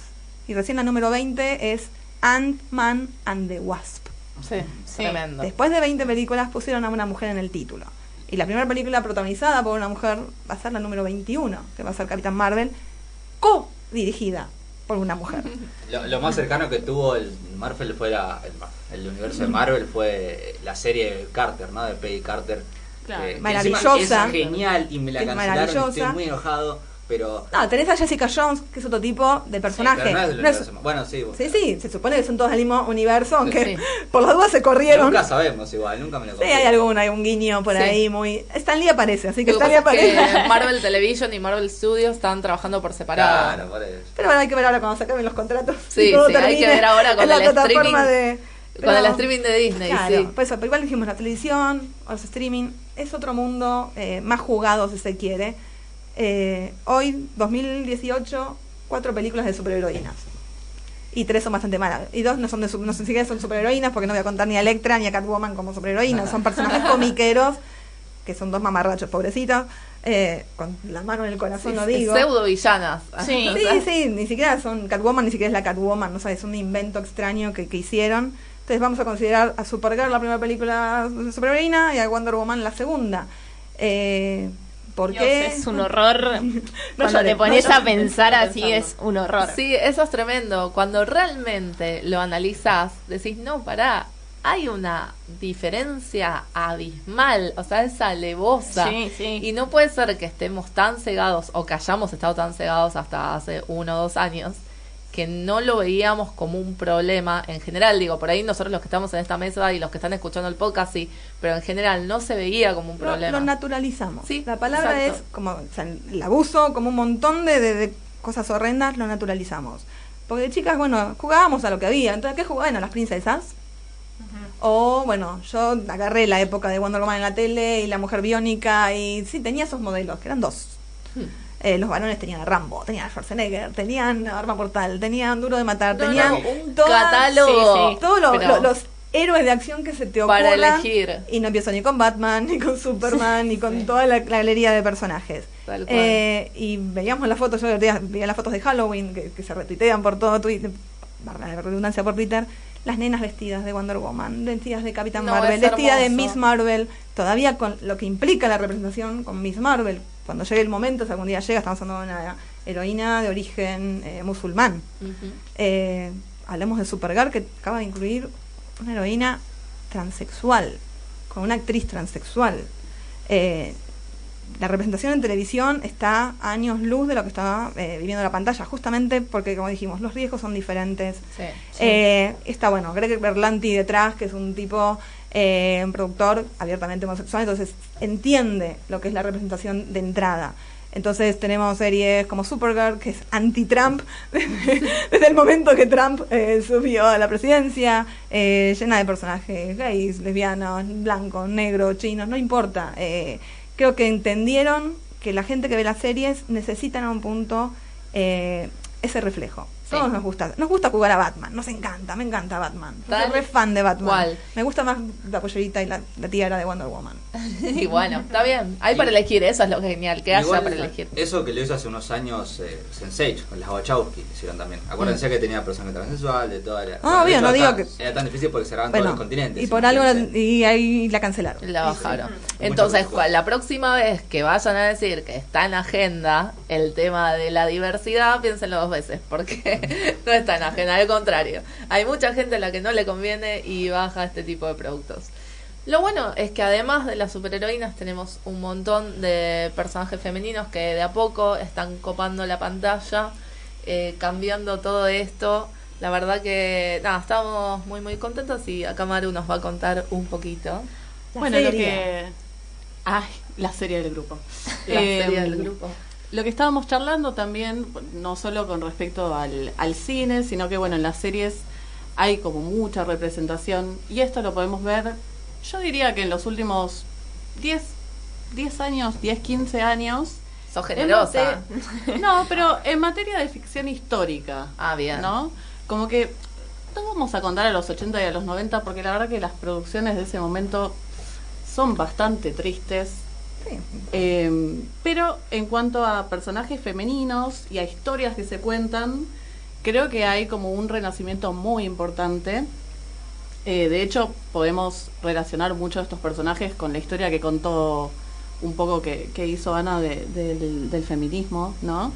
y recién la número 20 es Ant-Man and the Wasp. Sí, tremendo. Después de 20 películas pusieron a una mujer en el título. Y la primera película protagonizada por una mujer va a ser la número 21, que va a ser Capitán Marvel, co-dirigida por una mujer. Lo, más cercano que tuvo el Marvel fue el, universo de Marvel fue la serie Carter, ¿no? De Peggy Carter. Claro. maravillosa. Es genial y me la cancelaron, estoy muy enojado pero... No, tenés a Jessica Jones, que es otro tipo de personaje. Bueno, sí. Sí, sí, se supone que son todos del mismo universo, aunque por las dudas se corrieron. Nunca sabemos igual, nunca me lo Sí, hay alguna, hay un guiño por ahí muy... Stan Lee aparece, así que Stan Lee aparece. Marvel Television y Marvel Studios están trabajando por separado. Claro, por eso. Pero bueno, hay que ver ahora cuando se acaben los contratos. Sí, sí, hay que ver ahora con el streaming. De, con el streaming de Disney, sí. Pues, pero igual dijimos la televisión, los streaming, es otro mundo eh, más jugado si se quiere eh, hoy, 2018, cuatro películas de superheroínas. Y tres son bastante malas. Y dos no son de no sé si son superheroínas, porque no voy a contar ni a Electra ni a Catwoman como superheroínas. Son personajes comiqueros, que son dos mamarrachos, pobrecitos. Eh, con las manos en el corazón, no digo. Pseudo villanas. Sí. sí, sí, ni siquiera son Catwoman, ni siquiera es la Catwoman, no sabes, es un invento extraño que, que hicieron. Entonces vamos a considerar a Supergirl la primera película de superheroína y a Wonder Woman la segunda. Eh, porque es un horror. Cuando te pones a pensar así es un horror. Sí, eso es tremendo. Cuando realmente lo analizas, decís, no, pará, hay una diferencia abismal, o sea, es alevosa. Sí, sí. Y no puede ser que estemos tan cegados o que hayamos estado tan cegados hasta hace uno o dos años que no lo veíamos como un problema en general, digo, por ahí nosotros los que estamos en esta mesa y los que están escuchando el podcast sí, pero en general no se veía como un problema. Lo, naturalizamos. Sí, la palabra es como el abuso, como un montón de, cosas horrendas, lo naturalizamos. Porque de chicas, bueno, jugábamos a lo que había. Entonces, ¿qué jugaban? Bueno, las princesas. O, bueno, yo agarré la época de Wonder Woman en la tele y la mujer biónica y sí, tenía esos modelos, que eran dos. Hmm. Eh, los varones tenían a Rambo, tenían a Schwarzenegger, tenían Arma Mortal, tenían Duro de Matar, tenían un catálogo. Todos los héroes de acción que se te ocurran. Para elegir. Y no empiezo ni con Batman, ni con Superman, ni con toda la, galería de personajes. Eh, y veíamos las fotos, yo veía las fotos de Halloween que, se retuitean por todo Twitter, de redundancia por Twitter, las nenas vestidas de Wonder Woman, vestidas de Capitán Marvel, vestidas de Miss Marvel, todavía con lo que implica la representación con Miss Marvel, cuando llegue el momento, si algún día llega, estamos hablando de una heroína de origen eh, musulmán. Eh, hablemos de Supergirl, que acaba de incluir una heroína transexual, con una actriz transexual. Eh, la representación en televisión está años luz de lo que está eh, viviendo la pantalla, justamente porque, como dijimos, los riesgos son diferentes. Eh, está, bueno, Greg Berlanti detrás, que es un tipo, eh, un productor abiertamente homosexual, entonces entiende lo que es la representación de entrada. Entonces tenemos series como Supergirl, que es anti-Trump, desde el momento que Trump subió a la presidencia, llena de personajes gays, lesbianos, blancos, negros, chinos, no importa creo que entendieron que la gente que ve las series necesitan a un punto eh, ese reflejo. Todos nos gusta. Nos gusta jugar a Batman. Nos encanta. Me encanta Batman. Soy re fan de Batman. Me gusta más la pollerita y la, la tiara de Wonder Woman. y bueno, está bien. Hay para elegir. Eso es lo genial. Que haya para elegir. Eso que lo hizo hace unos años eh, Sensei, con las Wachowski, hicieron también. Acuérdense mm. que tenía personaje transexual, de toda la. Ah, bien, no digo que. Era tan difícil porque cerraban todos los continentes. Y por algo. y ahí la cancelaron. La bajaron. Entonces, la próxima vez que vayan a decir que está en agenda el tema de la diversidad, piénsenlo dos veces. Porque no es tan ajena, al contrario. Hay mucha gente a la que no le conviene y baja este tipo de productos. Lo bueno es que además de las superheroínas tenemos un montón de personajes femeninos que de a poco están copando la pantalla, eh, cambiando todo esto. La verdad que nada, estamos muy muy contentos y acá Maru nos va a contar un poquito. bueno, lo que... Ay, la serie del grupo. La serie del grupo lo que estábamos charlando también, no solo con respecto al, al cine, sino que bueno, en las series hay como mucha representación y esto lo podemos ver, yo diría que en los últimos 10, 10 años, 10, 15 años. Sos generosa. no, pero en materia de ficción histórica. Ah, bien. ¿No? Como que no vamos a contar a los 80 y a los 90 porque la verdad que las producciones de ese momento son bastante tristes eh, pero en cuanto a personajes femeninos y a historias que se cuentan, creo que hay como un renacimiento muy importante. Eh, de hecho, podemos relacionar muchos de estos personajes con la historia que contó un poco que, hizo Ana del, del, feminismo, ¿no?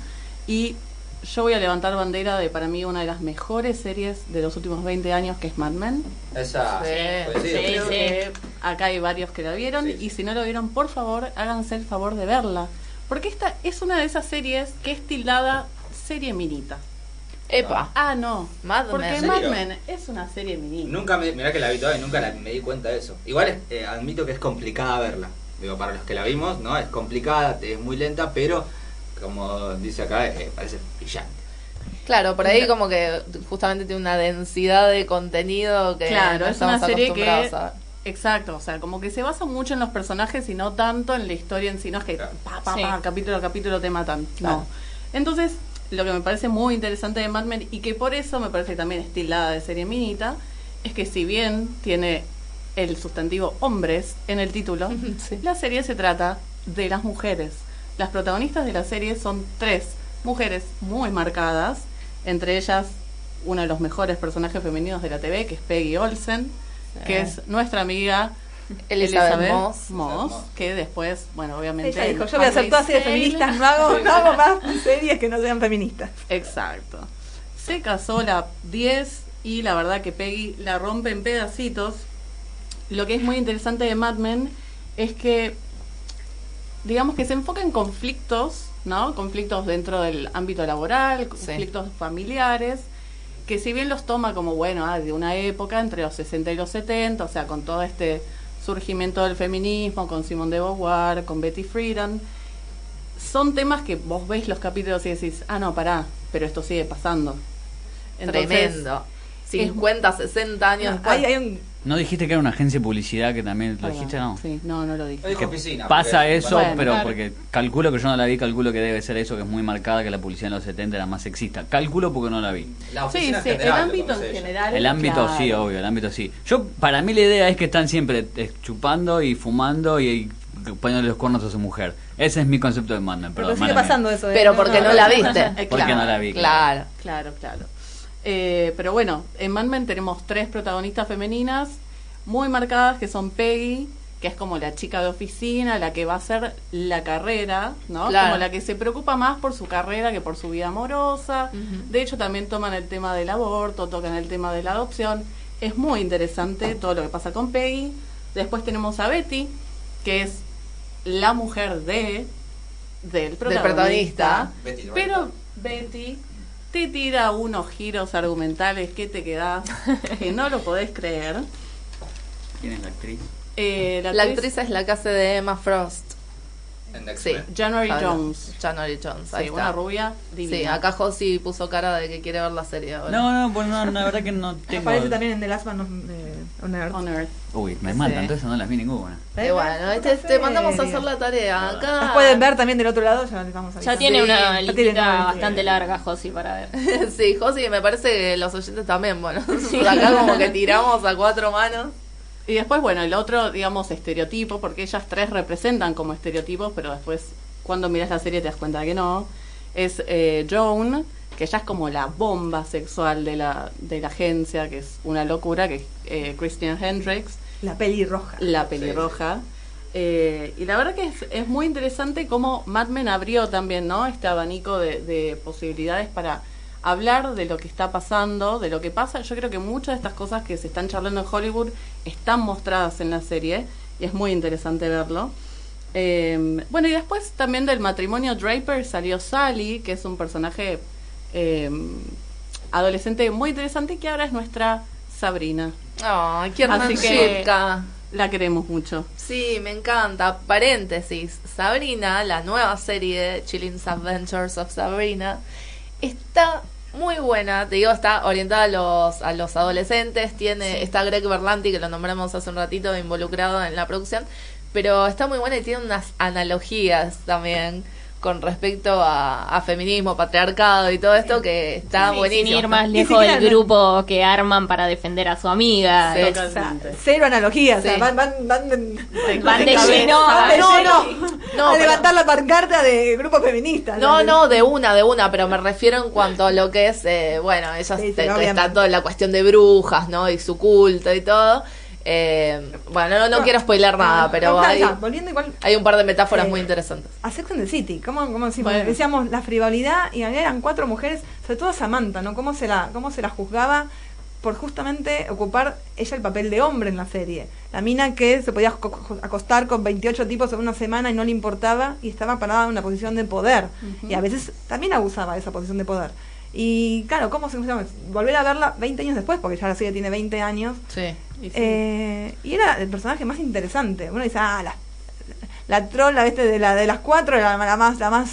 Y yo voy a levantar bandera de para mí una de las mejores series de los últimos 20 años, que es Mad Men. Esa, sí, sí, acá hay varios que la vieron y si no lo vieron, por favor, háganse el favor de verla. Porque esta es una de esas series que es tildada serie minita. Epa. Ah, no. Mad Porque Mad Men es una serie minita. Nunca me, mirá que la vi todavía y nunca me di cuenta de eso. Igual eh, admito que es complicada verla. Digo, para los que la vimos, ¿no? Es complicada, es muy lenta, pero como dice acá, eh, parece brillante. Claro, por ahí como que justamente tiene una densidad de contenido que claro, es una serie que Exacto, o sea, como que se basa mucho en los personajes y no tanto en la historia en sí, no es que pa, pa, pa, capítulo a capítulo te matan, no. Entonces, lo que me parece muy interesante de Mad Men y que por eso me parece también estilada de serie minita, es que si bien tiene el sustantivo hombres en el título, la serie se trata de las mujeres. Las protagonistas de la serie son tres mujeres muy marcadas, entre ellas uno de los mejores personajes femeninos de la TV, que es Peggy Olsen, que es nuestra amiga Elizabeth, Moss, que después, bueno, obviamente... Ella dijo, yo voy a hacer todas series feministas, no hago, no hago más series que no sean feministas. Exacto. Se casó la 10 y la verdad que Peggy la rompe en pedacitos. Lo que es muy interesante de Mad Men es que digamos que se enfoca en conflictos, ¿no? Conflictos dentro del ámbito laboral, conflictos familiares, que si bien los toma como, bueno, ah, de una época entre los 60 y los 70, o sea, con todo este surgimiento del feminismo, con Simone de Beauvoir, con Betty Friedan, son temas que vos veis los capítulos y decís, ah, no, pará, pero esto sigue pasando. Tremendo. 50, 60 años Hay, un ¿No dijiste que era una agencia de publicidad que también lo dijiste? No. Sí, no, no lo dije. pasa eso, pero porque calculo que yo no la vi, calculo que debe ser eso, que es muy marcada, que la publicidad en los 70 era más sexista. Calculo porque no la vi. sí, sí, el ámbito en general. El ámbito sí, obvio, el ámbito sí. Yo, para mí la idea es que están siempre eh, chupando y fumando y, poniéndole los cuernos a su mujer. Ese es mi concepto de Mad Pero sigue pasando eso. ¿eh? Pero porque no, la viste. porque no la vi. Claro, claro, claro. Eh, pero bueno, en Mad Men tenemos tres protagonistas femeninas muy marcadas que son Peggy, que es como la chica de oficina, la que va a hacer la carrera, ¿no? Como la que se preocupa más por su carrera que por su vida amorosa. De hecho, también toman el tema del aborto, tocan el tema de la adopción. Es muy interesante todo lo que pasa con Peggy. Después tenemos a Betty, que es la mujer de del protagonista, pero Betty te tira unos giros argumentales que te quedas que no lo podés creer. ¿Quién es la actriz? Eh, la, actriz es la que hace de Emma Frost. Sí, January Jones. January Jones, sí, una rubia divina. Sí, acá Josie puso cara de que quiere ver la serie ahora. No, no, pues no, la verdad que no tengo... Aparece también en The Last Man on, Earth. on Earth. Uy, me matan, entonces no las vi ninguna. Eh, bueno, este, te mandamos a hacer la tarea acá. Las pueden ver también del otro lado, ya les vamos a Ya tiene una lista bastante larga, Josie, para ver. sí, Josie, me parece que los oyentes también, bueno. acá como que tiramos a cuatro manos. Y después, bueno, el otro, digamos, estereotipo, porque ellas tres representan como estereotipos, pero después cuando miras la serie te das cuenta que no, es eh, Joan, que ya es como la bomba sexual de la, de la agencia, que es una locura, que es eh, Christian Hendricks. La pelirroja. La pelirroja. Eh, y la verdad que es, muy interesante cómo Mad Men abrió también, ¿no? Este abanico de, de, posibilidades para hablar de lo que está pasando, de lo que pasa. Yo creo que muchas de estas cosas que se están charlando en Hollywood están mostradas en la serie y es muy interesante verlo. Eh, bueno, y después también del matrimonio Draper salió Sally, que es un personaje eh, adolescente muy interesante que ahora es nuestra Sabrina. ¡Ay, qué Así que la queremos mucho. Sí, me encanta. Paréntesis, Sabrina, la nueva serie de Chilling's Adventures of Sabrina, está muy buena, te digo, está orientada a los, a los adolescentes, tiene, está Greg Berlanti, que lo nombramos hace un ratito, involucrado en la producción, pero está muy buena y tiene unas analogías también con respecto a, feminismo, patriarcado y todo esto que está buenísimo. Sin ir más lejos del grupo que arman para defender a su amiga. cero analogías, van, van, van, van de lleno. No, no, a levantar la pancarta de grupos feministas. No, no, de una, de una, pero me refiero en cuanto a lo que es, eh, bueno, ellas está toda la cuestión de brujas, ¿no? Y su culto y todo. Eh, bueno, no, quiero spoiler nada, pero hay, hay un par de metáforas muy interesantes. A Sex and the City, como, como decimos, decíamos la frivolidad y eran cuatro mujeres, sobre todo Samantha, ¿no? ¿Cómo se la, cómo se la juzgaba por justamente ocupar ella el papel de hombre en la serie? La mina que se podía acostar con 28 tipos en una semana y no le importaba y estaba parada en una posición de poder. Y a veces también abusaba de esa posición de poder. Y claro, ¿cómo se Volver a verla 20 años después, porque ya la serie tiene 20 años. Sí. Eh, y era el personaje más interesante. Uno dice, ah, la, la trola ¿viste? de, la, de las cuatro, la, la más, la más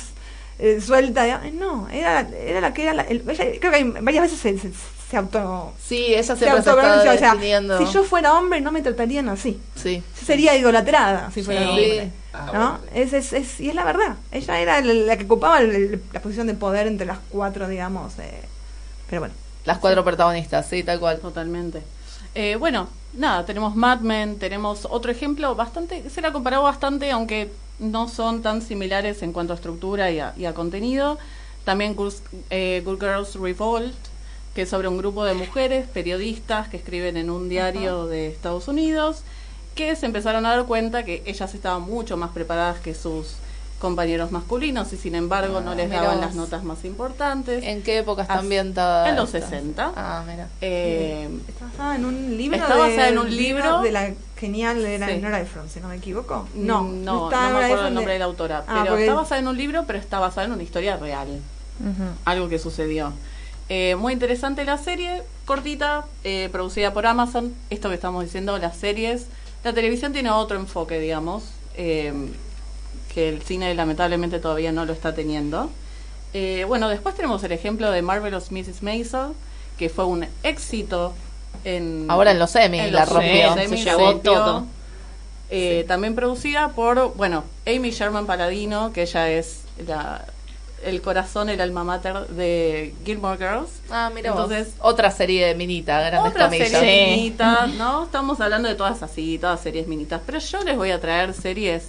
eh, suelta. No, era, era la que era. La, creo que varias veces se, se, auto. Sí, esa se, se o Si yo fuera hombre, no me tratarían así. Sí. Sería idolatrada si fuera hombre. Ah, ¿no? Es, es, es, y es la verdad. Ella era la que ocupaba la posición de poder entre las cuatro, digamos. Eh, pero bueno. Las cuatro protagonistas, sí, tal cual. Totalmente. Eh, bueno, nada, tenemos Mad Men, tenemos otro ejemplo bastante, se la comparado bastante, aunque no son tan similares en cuanto a estructura y a, contenido. También eh, Good, Girls Revolt, que es sobre un grupo de mujeres periodistas que escriben en un diario de Estados Unidos, que se empezaron a dar cuenta que ellas estaban mucho más preparadas que sus compañeros masculinos y sin embargo no ah, les daban las notas más importantes. ¿En qué época está ambientada? En los 60. Ah, mira. Eh, está basada en un libro. Está basada en un libro de la genial de la Nora Ephron, si no me equivoco. No, no, no, no me acuerdo el nombre de, la autora. Ah, pero está basada en un libro, pero está basada en una historia real. Algo que sucedió. Eh, muy interesante la serie, cortita, eh, producida por Amazon. Esto que estamos diciendo, las series. La televisión tiene otro enfoque, digamos. Eh, que el cine lamentablemente todavía no lo está teniendo. Eh, bueno, después tenemos el ejemplo de Marvelous Mrs. Maisel, que fue un éxito en... Ahora en los Emmy la rompió, se llevó todo. Eh, también producida por, bueno, Amy Sherman Paladino, que ella es la, el corazón, el alma mater de Gilmore Girls. Ah, mira Entonces, otra serie de minita, grandes otra serie minita, ¿no? Estamos hablando de todas así, todas series minitas. Pero yo les voy a traer series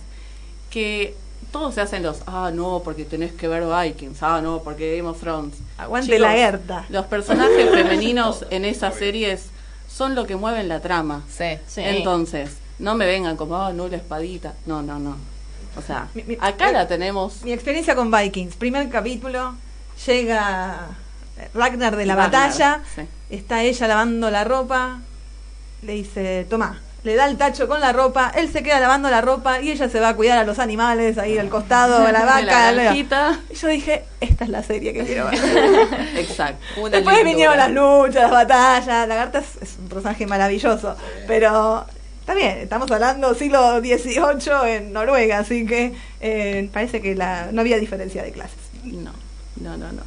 que todos se hacen los, ah, no, porque tenés que ver Vikings, ah, no, porque Game of Thrones. Aguante la herta. Los personajes femeninos en esas series son lo que mueven la trama. Sí, sí. Entonces, no me vengan como, ah, no, la espadita. No, no, no. O sea, acá la tenemos. Mi experiencia con Vikings, primer capítulo, llega Ragnar de la batalla, está ella lavando la ropa, le dice, toma, le da el tacho con la ropa, él se queda lavando la ropa y ella se va a cuidar a los animales ahí al costado, a la vaca. la y yo dije, esta es la serie que quiero ver. Exacto. Después vinieron las luchas, las batallas. Lagarta es, es un personaje maravilloso, pero está bien, estamos hablando siglo XVIII en Noruega, así que eh, parece que la, no había diferencia de clases. No, no, no, no.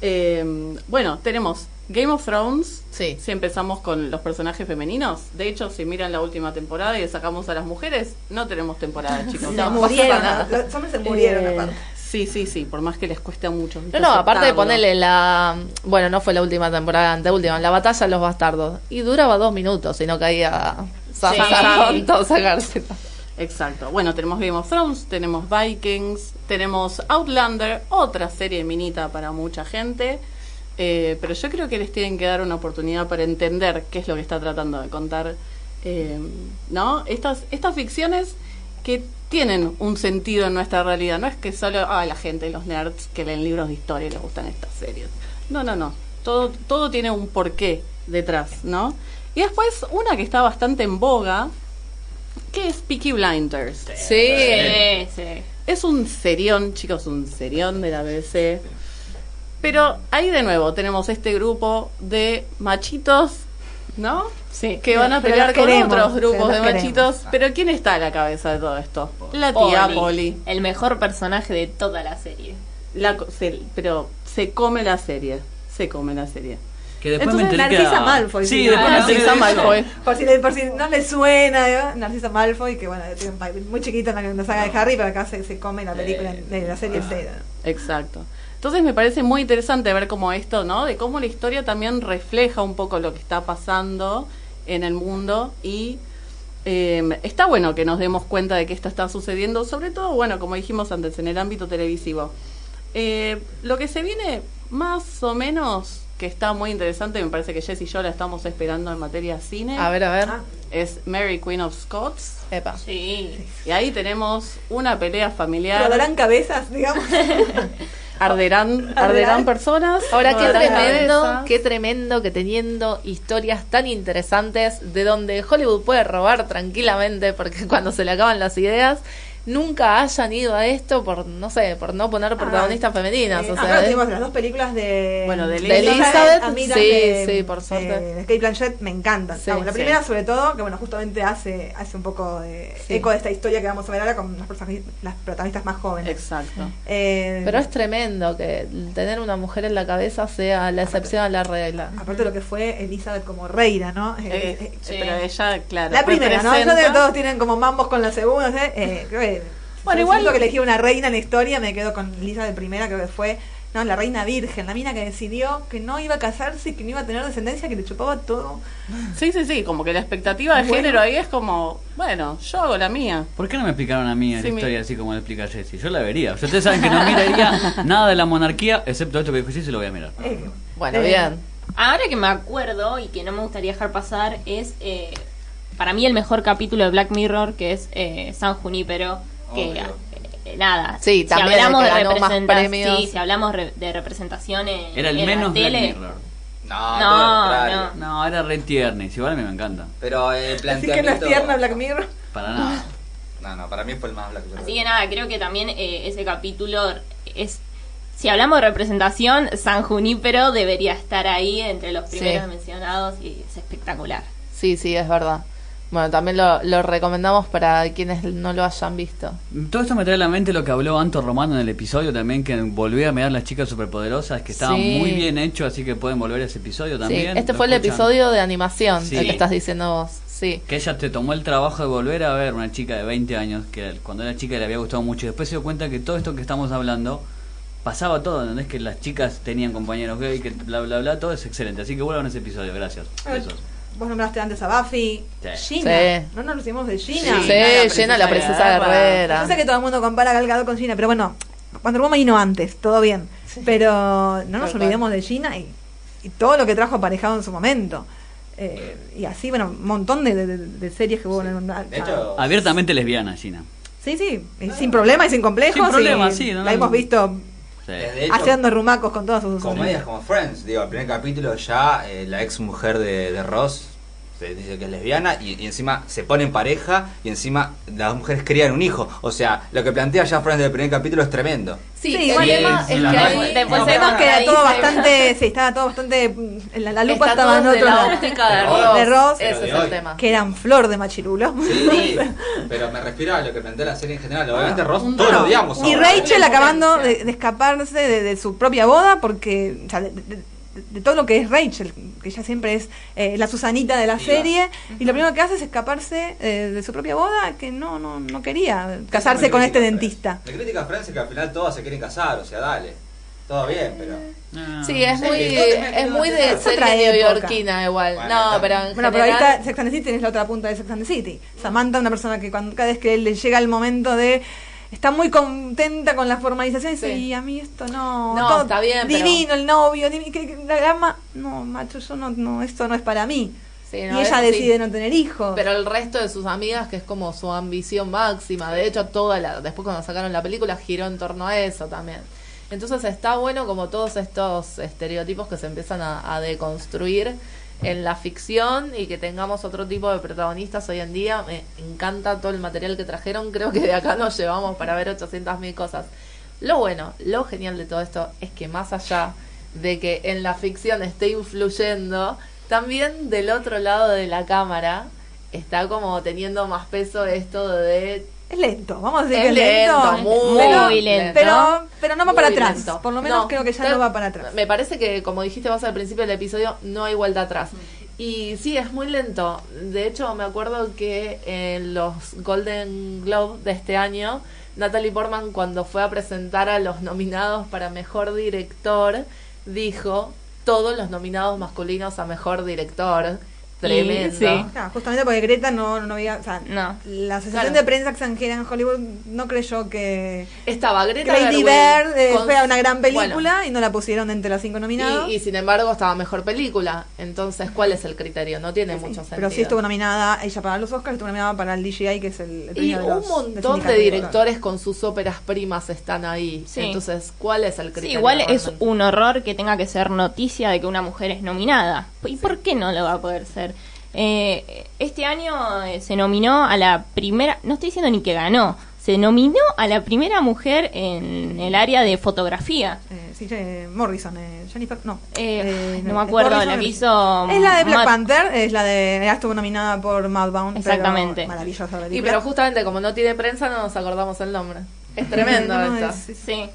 Eh, bueno, tenemos Game of Thrones, sí. si empezamos con los personajes femeninos, de hecho, si miran la última temporada y sacamos a las mujeres, no tenemos temporada, chicos. no, murieron, los hombres se murieron eh, aparte. Sí, sí, sí, por más que les cuesta mucho. No, no, aparte de ponerle la... Bueno, no fue la última temporada, anteúltima, la batalla de los bastardos. Y duraba dos minutos y no caía... Sí. sacarse. Exacto. Bueno, tenemos Game of Thrones, tenemos Vikings, tenemos Outlander, otra serie minita para mucha gente. Eh, pero yo creo que les tienen que dar una oportunidad para entender qué es lo que está tratando de contar, eh, ¿no? Estas, estas ficciones que tienen un sentido en nuestra realidad, no es que solo a la gente, los nerds que leen libros de historia y les gustan estas series. No, no, no. Todo, todo tiene un porqué detrás, ¿no? Y después una que está bastante en boga, que es Peaky Blinders. Sí, sí. Es un serión, chicos, un serión de la BBC pero ahí de nuevo tenemos este grupo de machitos, ¿no? Sí. Que van a pelear con otros grupos de machitos. Pero ¿quién está a la cabeza de todo esto? La tía Polly. El mejor personaje de toda la serie. La, pero se come la serie. Se come la serie. Que después Entonces, me Narcisa Malfoy. Sí, después Narcisa Malfoy. Por si, por si no le suena, Narcisa Malfoy, que bueno, muy chiquita en la saga de Harry, pero acá se, se come la película, de la serie entera. Exacto. Entonces me parece muy interesante ver cómo esto, ¿no? De cómo la historia también refleja un poco lo que está pasando en el mundo y eh, está bueno que nos demos cuenta de que esto está sucediendo, sobre todo, bueno, como dijimos antes, en el ámbito televisivo. Eh, lo que se viene más o menos, que está muy interesante, me parece que Jess y yo la estamos esperando en materia cine. A ver, a ver. Es Mary Queen of Scots. Epa. Sí. Y ahí tenemos una pelea familiar. Pero darán cabezas, digamos. arderán, arderán personas. Ahora, qué tremendo, qué tremendo que teniendo historias tan interesantes de donde Hollywood puede robar tranquilamente porque cuando se le acaban las ideas nunca hayan ido a esto por, no sé, por no poner protagonistas femeninas. o sea, tenemos las dos películas de, bueno, de Elizabeth. sí, sí, por suerte. De Kate Blanchett me encantan. la primera, sobre todo, que bueno, justamente hace, hace un poco de eco de esta historia que vamos a ver ahora con las, protagonistas más jóvenes. Exacto. Eh, Pero es tremendo que tener una mujer en la cabeza sea la excepción a la regla. Aparte de lo que fue Elizabeth como reina, ¿no? Eh, eh, pero ella, claro. La primera, ¿no? Eso de que todos tienen como mambos con la segunda, eh, creo que bueno, igual que elegí una reina en la historia, me quedo con Lisa de primera, creo que fue no, la reina virgen, la mina que decidió que no iba a casarse y que no iba a tener descendencia, que le chupaba todo. Sí, sí, sí, como que la expectativa de género ahí es como, bueno, yo hago la mía. ¿Por qué no me explicaron a mí la historia así como la explica Jessy? Yo la vería. ustedes saben que no miraría nada de la monarquía, excepto esto que dijo se lo voy a mirar. Eh, bueno, eh, bien. Ahora que me acuerdo y que no me gustaría dejar pasar es... Eh, para mí el mejor capítulo de Black Mirror, que es San Junípero, que eh, nada. Sí, si hablamos de, representación, si hablamos de representación en, era el menos la tele. No, no, no, era re tiernis, igual a mí me encanta. Pero el planteamiento... ¿Así que no es tierna Black Mirror? Para nada. no, no, para mí fue el más Black Mirror. Así que nada, creo que también eh, ese capítulo es... Si hablamos de representación, San Junípero debería estar ahí entre los primeros mencionados y es espectacular. Sí, sí, es verdad. Bueno, también lo, lo, recomendamos para quienes no lo hayan visto. Todo esto me trae a la mente lo que habló Anto Romano en el episodio también, que volvió a mirar las chicas superpoderosas, que estaba muy bien hecho, así que pueden volver a ese episodio también. Sí, este fue el episodio de animación, el que estás diciendo vos. Sí. Que ella te tomó el trabajo de volver a ver una chica de 20 años, que cuando era chica le había gustado mucho, y después se dio cuenta que todo esto que estamos hablando pasaba todo, ¿entendés? Que las chicas tenían compañeros gay, que bla, bla, bla, todo es excelente. Así que vuelvan a ese episodio, gracias. Besos vos nombraste antes a Buffy, Gina, no nos decimos de Gina. Sí, Gina, la princesa guerrera. Yo sé que todo el mundo compara a Galgado con Gina, pero bueno, cuando Woman vino antes, todo bien. Pero no nos olvidemos de Gina y, todo lo que trajo aparejado en su momento. Eh, y así, bueno, un montón de, series que hubo en Abiertamente lesbiana, Gina. Sí, sí, sin problema y sin complejos. Sin problema, sí. la hemos visto haciendo rumacos con todas sus comedias como Friends. Digo el primer capítulo ya eh, la ex mujer de, de Ross dice que es lesbiana y, encima se pone en pareja y encima las mujeres crían un hijo. O sea, lo que plantea ya Fran del primer capítulo es tremendo. Sí, el tema es que después vemos que todo bastante, sí, estaba todo bastante, la, la lupa estaba en otro la óptica de Ross, ese es el tema. Que eran flor de machirulo. Sí, pero me refiero a lo que plantea la serie en general. Obviamente Ross todos lo odiamos. Y Rachel acabando de, escaparse de, su propia boda porque, o sea, de todo lo que es Rachel, que ella siempre es eh, la Susanita de la serie, y lo primero que hace es escaparse eh, de su propia boda, que no no, no quería casarse con este dentista. La crítica a Francia que al final todas se quieren casar, o sea, dale. Todo bien, pero. sí, es muy, es muy de serie neoyorquina igual. no, pero Bueno, pero ahí está Sex and the City, tienes la otra punta de Sex and the City. Samantha, una persona que cuando, cada vez que le llega el momento de está muy contenta con la formalización y dice, y a mí esto no, no está bien, divino el novio, divino, que, la grama, no, macho, yo no, no, esto no es para mí. y ella decide no tener hijos. Pero el resto de sus amigas, que es como su ambición máxima, de hecho, toda la, después cuando sacaron la película giró en torno a eso también. Entonces está bueno como todos estos estereotipos que se empiezan a deconstruir en la ficción y que tengamos otro tipo de protagonistas hoy en día. Me encanta todo el material que trajeron. Creo que de acá nos llevamos para ver 800.000 cosas. Lo bueno, lo genial de todo esto es que más allá de que en la ficción esté influyendo, también del otro lado de la cámara está como teniendo más peso esto de es lento, vamos a decir que es lento, muy, lento. Pero, pero no va para atrás. Por lo menos creo que ya no va para atrás. Me parece que, como dijiste vos al principio del episodio, no hay vuelta atrás. Y sí, es muy lento. De hecho, me acuerdo que en los Golden Globe de este año, Natalie Portman, cuando fue a presentar a los nominados para mejor director, dijo todos los nominados masculinos a mejor director Tremendo. sí. justamente porque Greta no, no había. O sea, no. La asociación de prensa extranjera en Hollywood no creyó que. Estaba Greta. Lady Bird eh, fue una gran película y no la pusieron entre las cinco nominados. Y, sin embargo estaba mejor película. Entonces, ¿cuál es el criterio? No tiene mucho sentido. Pero sí estuvo nominada ella para los Oscars, estuvo nominada para el DJI, que es el. y un montón de, directores con sus óperas primas están ahí. Entonces, ¿cuál es el criterio? igual es un horror que tenga que ser noticia de que una mujer es nominada. ¿Y por qué no lo va a poder ser? Eh, este año eh, se nominó a la primera, no estoy diciendo ni que ganó, se nominó a la primera mujer en el área de fotografía. Eh, sí, Morrison, Jennifer, no. no me acuerdo, la que hizo. Es la de Black Panther, es la de. Ya estuvo nominada por Mouthbound. Exactamente. maravillosa Y pero justamente como no tiene prensa, no nos acordamos el nombre. Es tremendo sí.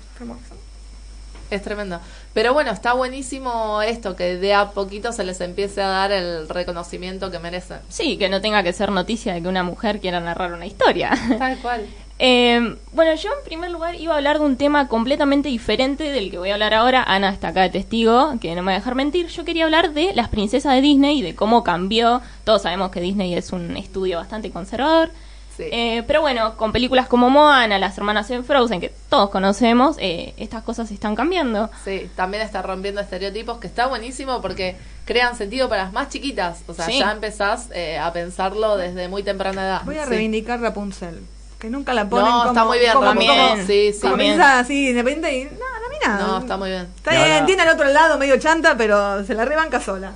Es tremendo. Pero bueno, está buenísimo esto, que de a poquito se les empiece a dar el reconocimiento que merecen. Sí, que no tenga que ser noticia de que una mujer quiera narrar una historia. Tal cual. Eh, bueno, yo en primer lugar iba a hablar de un tema completamente diferente del que voy a hablar ahora. Ana está acá de testigo, que no me va a dejar mentir. Yo quería hablar de las princesas de Disney y de cómo cambió. Todos sabemos que Disney es un estudio bastante conservador. Eh, pero bueno, con películas como Moana, las hermanas en Frozen, que todos conocemos, eh, estas cosas están cambiando. Sí, también está rompiendo estereotipos, que está buenísimo porque crean sentido para las más chiquitas. O sea, ya empezás eh, a pensarlo desde muy temprana edad. Voy a reivindicar Rapunzel. Que nunca la ponen no, está muy bien, también. sí, sí. Comienza así, independiente y... No, no, nada. No, está muy bien. Está bien, tiene al otro lado medio chanta, pero se la rebanca sola.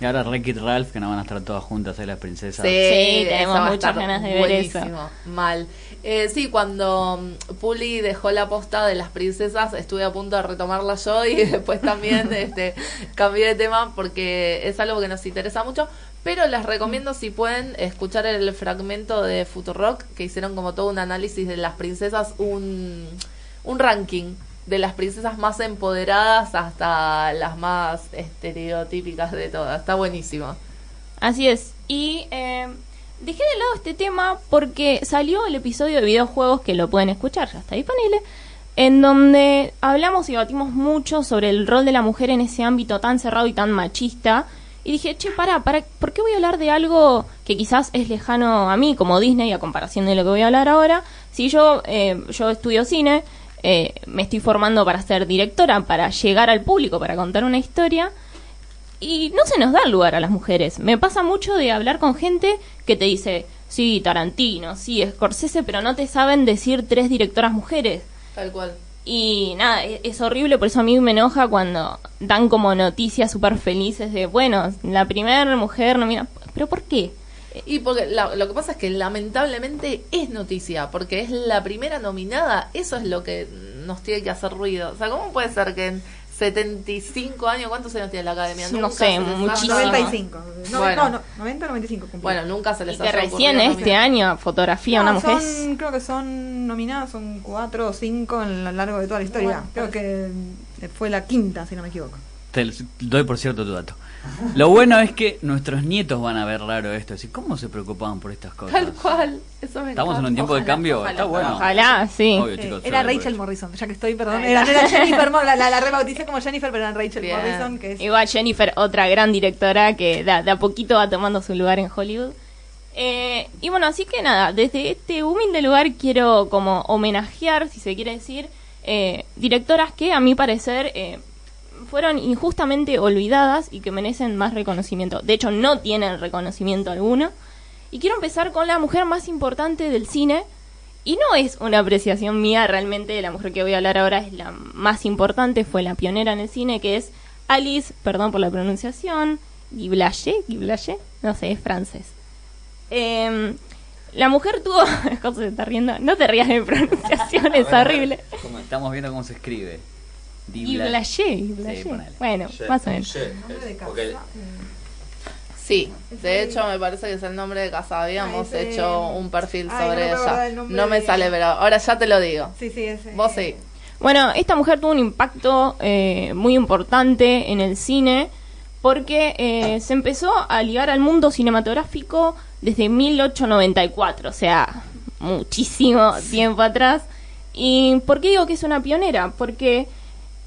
Y ahora y Ralph, que no van a estar todas juntas ahí las princesas. Sí, tenemos muchas ganas de ver eso. Mal. Eh, sí, cuando mm, Puli dejó la posta de las princesas, estuve a punto de retomarla yo y después también este, cambié de tema porque es algo que nos interesa mucho. Pero les recomiendo si pueden escuchar el fragmento de Futurock que hicieron como todo un análisis de las princesas, un, un ranking de las princesas más empoderadas hasta las más estereotípicas de todas. Está buenísimo. Así es. Y eh, dejé de lado este tema porque salió el episodio de videojuegos que lo pueden escuchar, ya está disponible, en donde hablamos y batimos mucho sobre el rol de la mujer en ese ámbito tan cerrado y tan machista. Y dije, che, para, para, ¿por qué voy a hablar de algo que quizás es lejano a mí, como Disney, a comparación de lo que voy a hablar ahora? Si yo, eh, yo estudio cine, eh, me estoy formando para ser directora, para llegar al público, para contar una historia. Y no se nos da lugar a las mujeres. Me pasa mucho de hablar con gente que te dice, sí, Tarantino, sí, Scorsese, pero no te saben decir tres directoras mujeres. Tal cual. Y nada, e-, es, horrible, por eso a mí me enoja cuando dan como noticias súper felices de, bueno, la primera mujer, no mira, ¿pero por qué? Y porque lo que pasa es que lamentablemente es noticia, porque es la primera nominada, eso es lo que nos tiene que hacer ruido. O sea, ¿cómo puede ser que en 75 años, ¿cuántos años tiene la academia? no sé, muchísimo. 95. No, bueno. no, 90 95 Bueno, nunca se les y que recién este año fotografía una mujer. creo que son nominadas, son cuatro o cinco en lo largo de toda la historia. creo que fue la quinta, si no me equivoco. Te doy por cierto tu dato. Lo bueno es que nuestros nietos van a ver raro esto. Así, ¿Cómo se preocupaban por estas cosas? Tal cual. Eso me Estamos en un tiempo de cambio. Está bueno. Ojalá, sí. era Rachel Morrison, ya que estoy, perdón. Era, Jennifer, la, la, la rebauticé como Jennifer, pero era Rachel Morrison. Que es... Igual Jennifer, otra gran directora que de, a poquito va tomando su lugar en Hollywood. Eh, y bueno, así que nada, desde este humilde lugar quiero como homenajear, si se quiere decir, eh, directoras que a mi parecer eh, fueron injustamente olvidadas y que merecen más reconocimiento. De hecho, no tienen reconocimiento alguno. Y quiero empezar con la mujer más importante del cine. Y no es una apreciación mía, realmente la mujer que voy a hablar ahora es la más importante, fue la pionera en el cine, que es Alice, perdón por la pronunciación, Guiblaché, Guiblaché, no sé, es francés. Em, la mujer tuvo. José se está riendo. No te rías de mi pronunciación, es horrible. estamos viendo cómo se escribe. Y bueno, más o menos. Sí, de hecho me parece que es el nombre de casa. Habíamos hecho un perfil sobre ella. No me sale, pero ahora ya te lo digo. Sí, sí, ese. Vos sí. Bueno, esta mujer tuvo un impacto eh, muy importante en el cine porque eh, se empezó a ligar al mundo cinematográfico desde 1894, o sea, muchísimo tiempo atrás. ¿Y por qué digo que es una pionera? Porque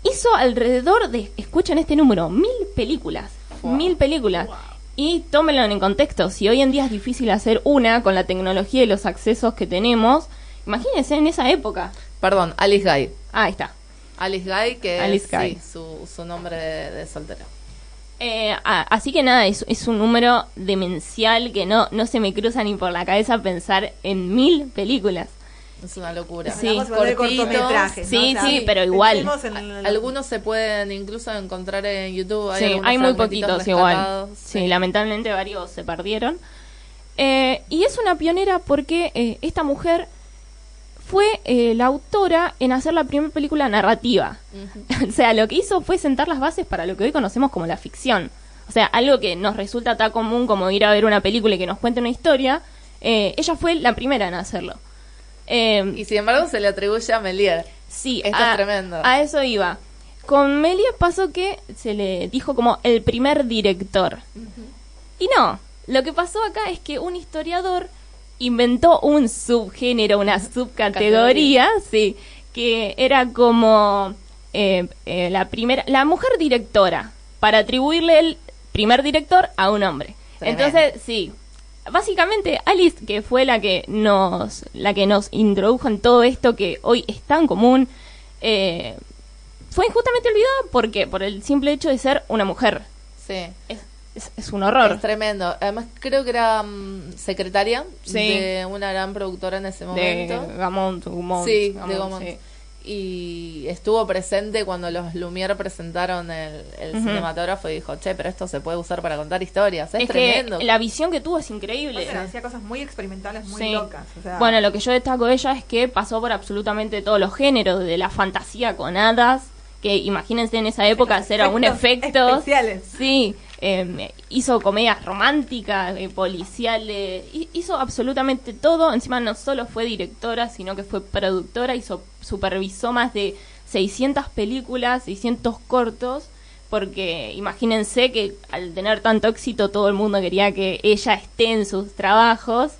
hizo alrededor de, escuchen este número, mil películas. Mil películas. Y tómenlo en contexto, si hoy en día es difícil hacer una con la tecnología y los accesos que tenemos, imagínense en esa época. Perdón, Alice Guy. Ah, ahí está. Alice Guy, que es Sí, su, su, nombre de, soltero. Eh, así que nada, es, es, un número demencial que no, no se me cruza ni por la cabeza pensar en mil películas. Es una locura. Sí, cortometrajes. Sí, sí, pero igual. Algunos se pueden incluso encontrar en YouTube. Hay, sí, hay muy poquitos igual. Sí. lamentablemente varios se perdieron. Eh, y es una pionera porque eh, esta mujer fue eh, la autora en hacer la primera película narrativa. o sea, lo que hizo fue sentar las bases para lo que hoy conocemos como la ficción. O sea, algo que nos resulta tan común como ir a ver una película y que nos cuente una historia. ella fue la primera en hacerlo. Em, y sin embargo se le atribuye a Melier. Sí, Esto es tremendo. A eso iba. Con Melier pasó que se le dijo como el primer director. Y no, lo que pasó acá es que un historiador inventó un subgénero, una subcategoría, sí, que era como eh, eh, la primera, la mujer directora, para atribuirle el primer director a un hombre. Entonces, sí, básicamente Alice, que fue la que nos, la que nos introdujo en todo esto que hoy es tan común, eh, fue injustamente olvidada porque por el simple hecho de ser una mujer. Sí. Es, un horror. Es tremendo. Además, creo que era mm, secretaria de una gran productora en ese momento. De Gamont, sí, de Gamont y estuvo presente cuando los Lumière presentaron el, cinematógrafo y dijo, che, pero esto se puede usar para contar historias, es, tremendo. la visión que tuvo es increíble. hacía cosas muy experimentales, muy locas. Bueno, lo que yo destaco de ella es que pasó por absolutamente todos los géneros, de la fantasía con hadas, que imagínense en esa época hacer un efecto. Especiales. Sí, Em, hizo comedias románticas, eh, policiales, hizo absolutamente todo. Encima no solo fue directora, sino que fue productora, hizo, supervisó más de 600 películas, 600 cortos, porque imagínense que al tener tanto éxito todo el mundo quería que ella esté en sus trabajos.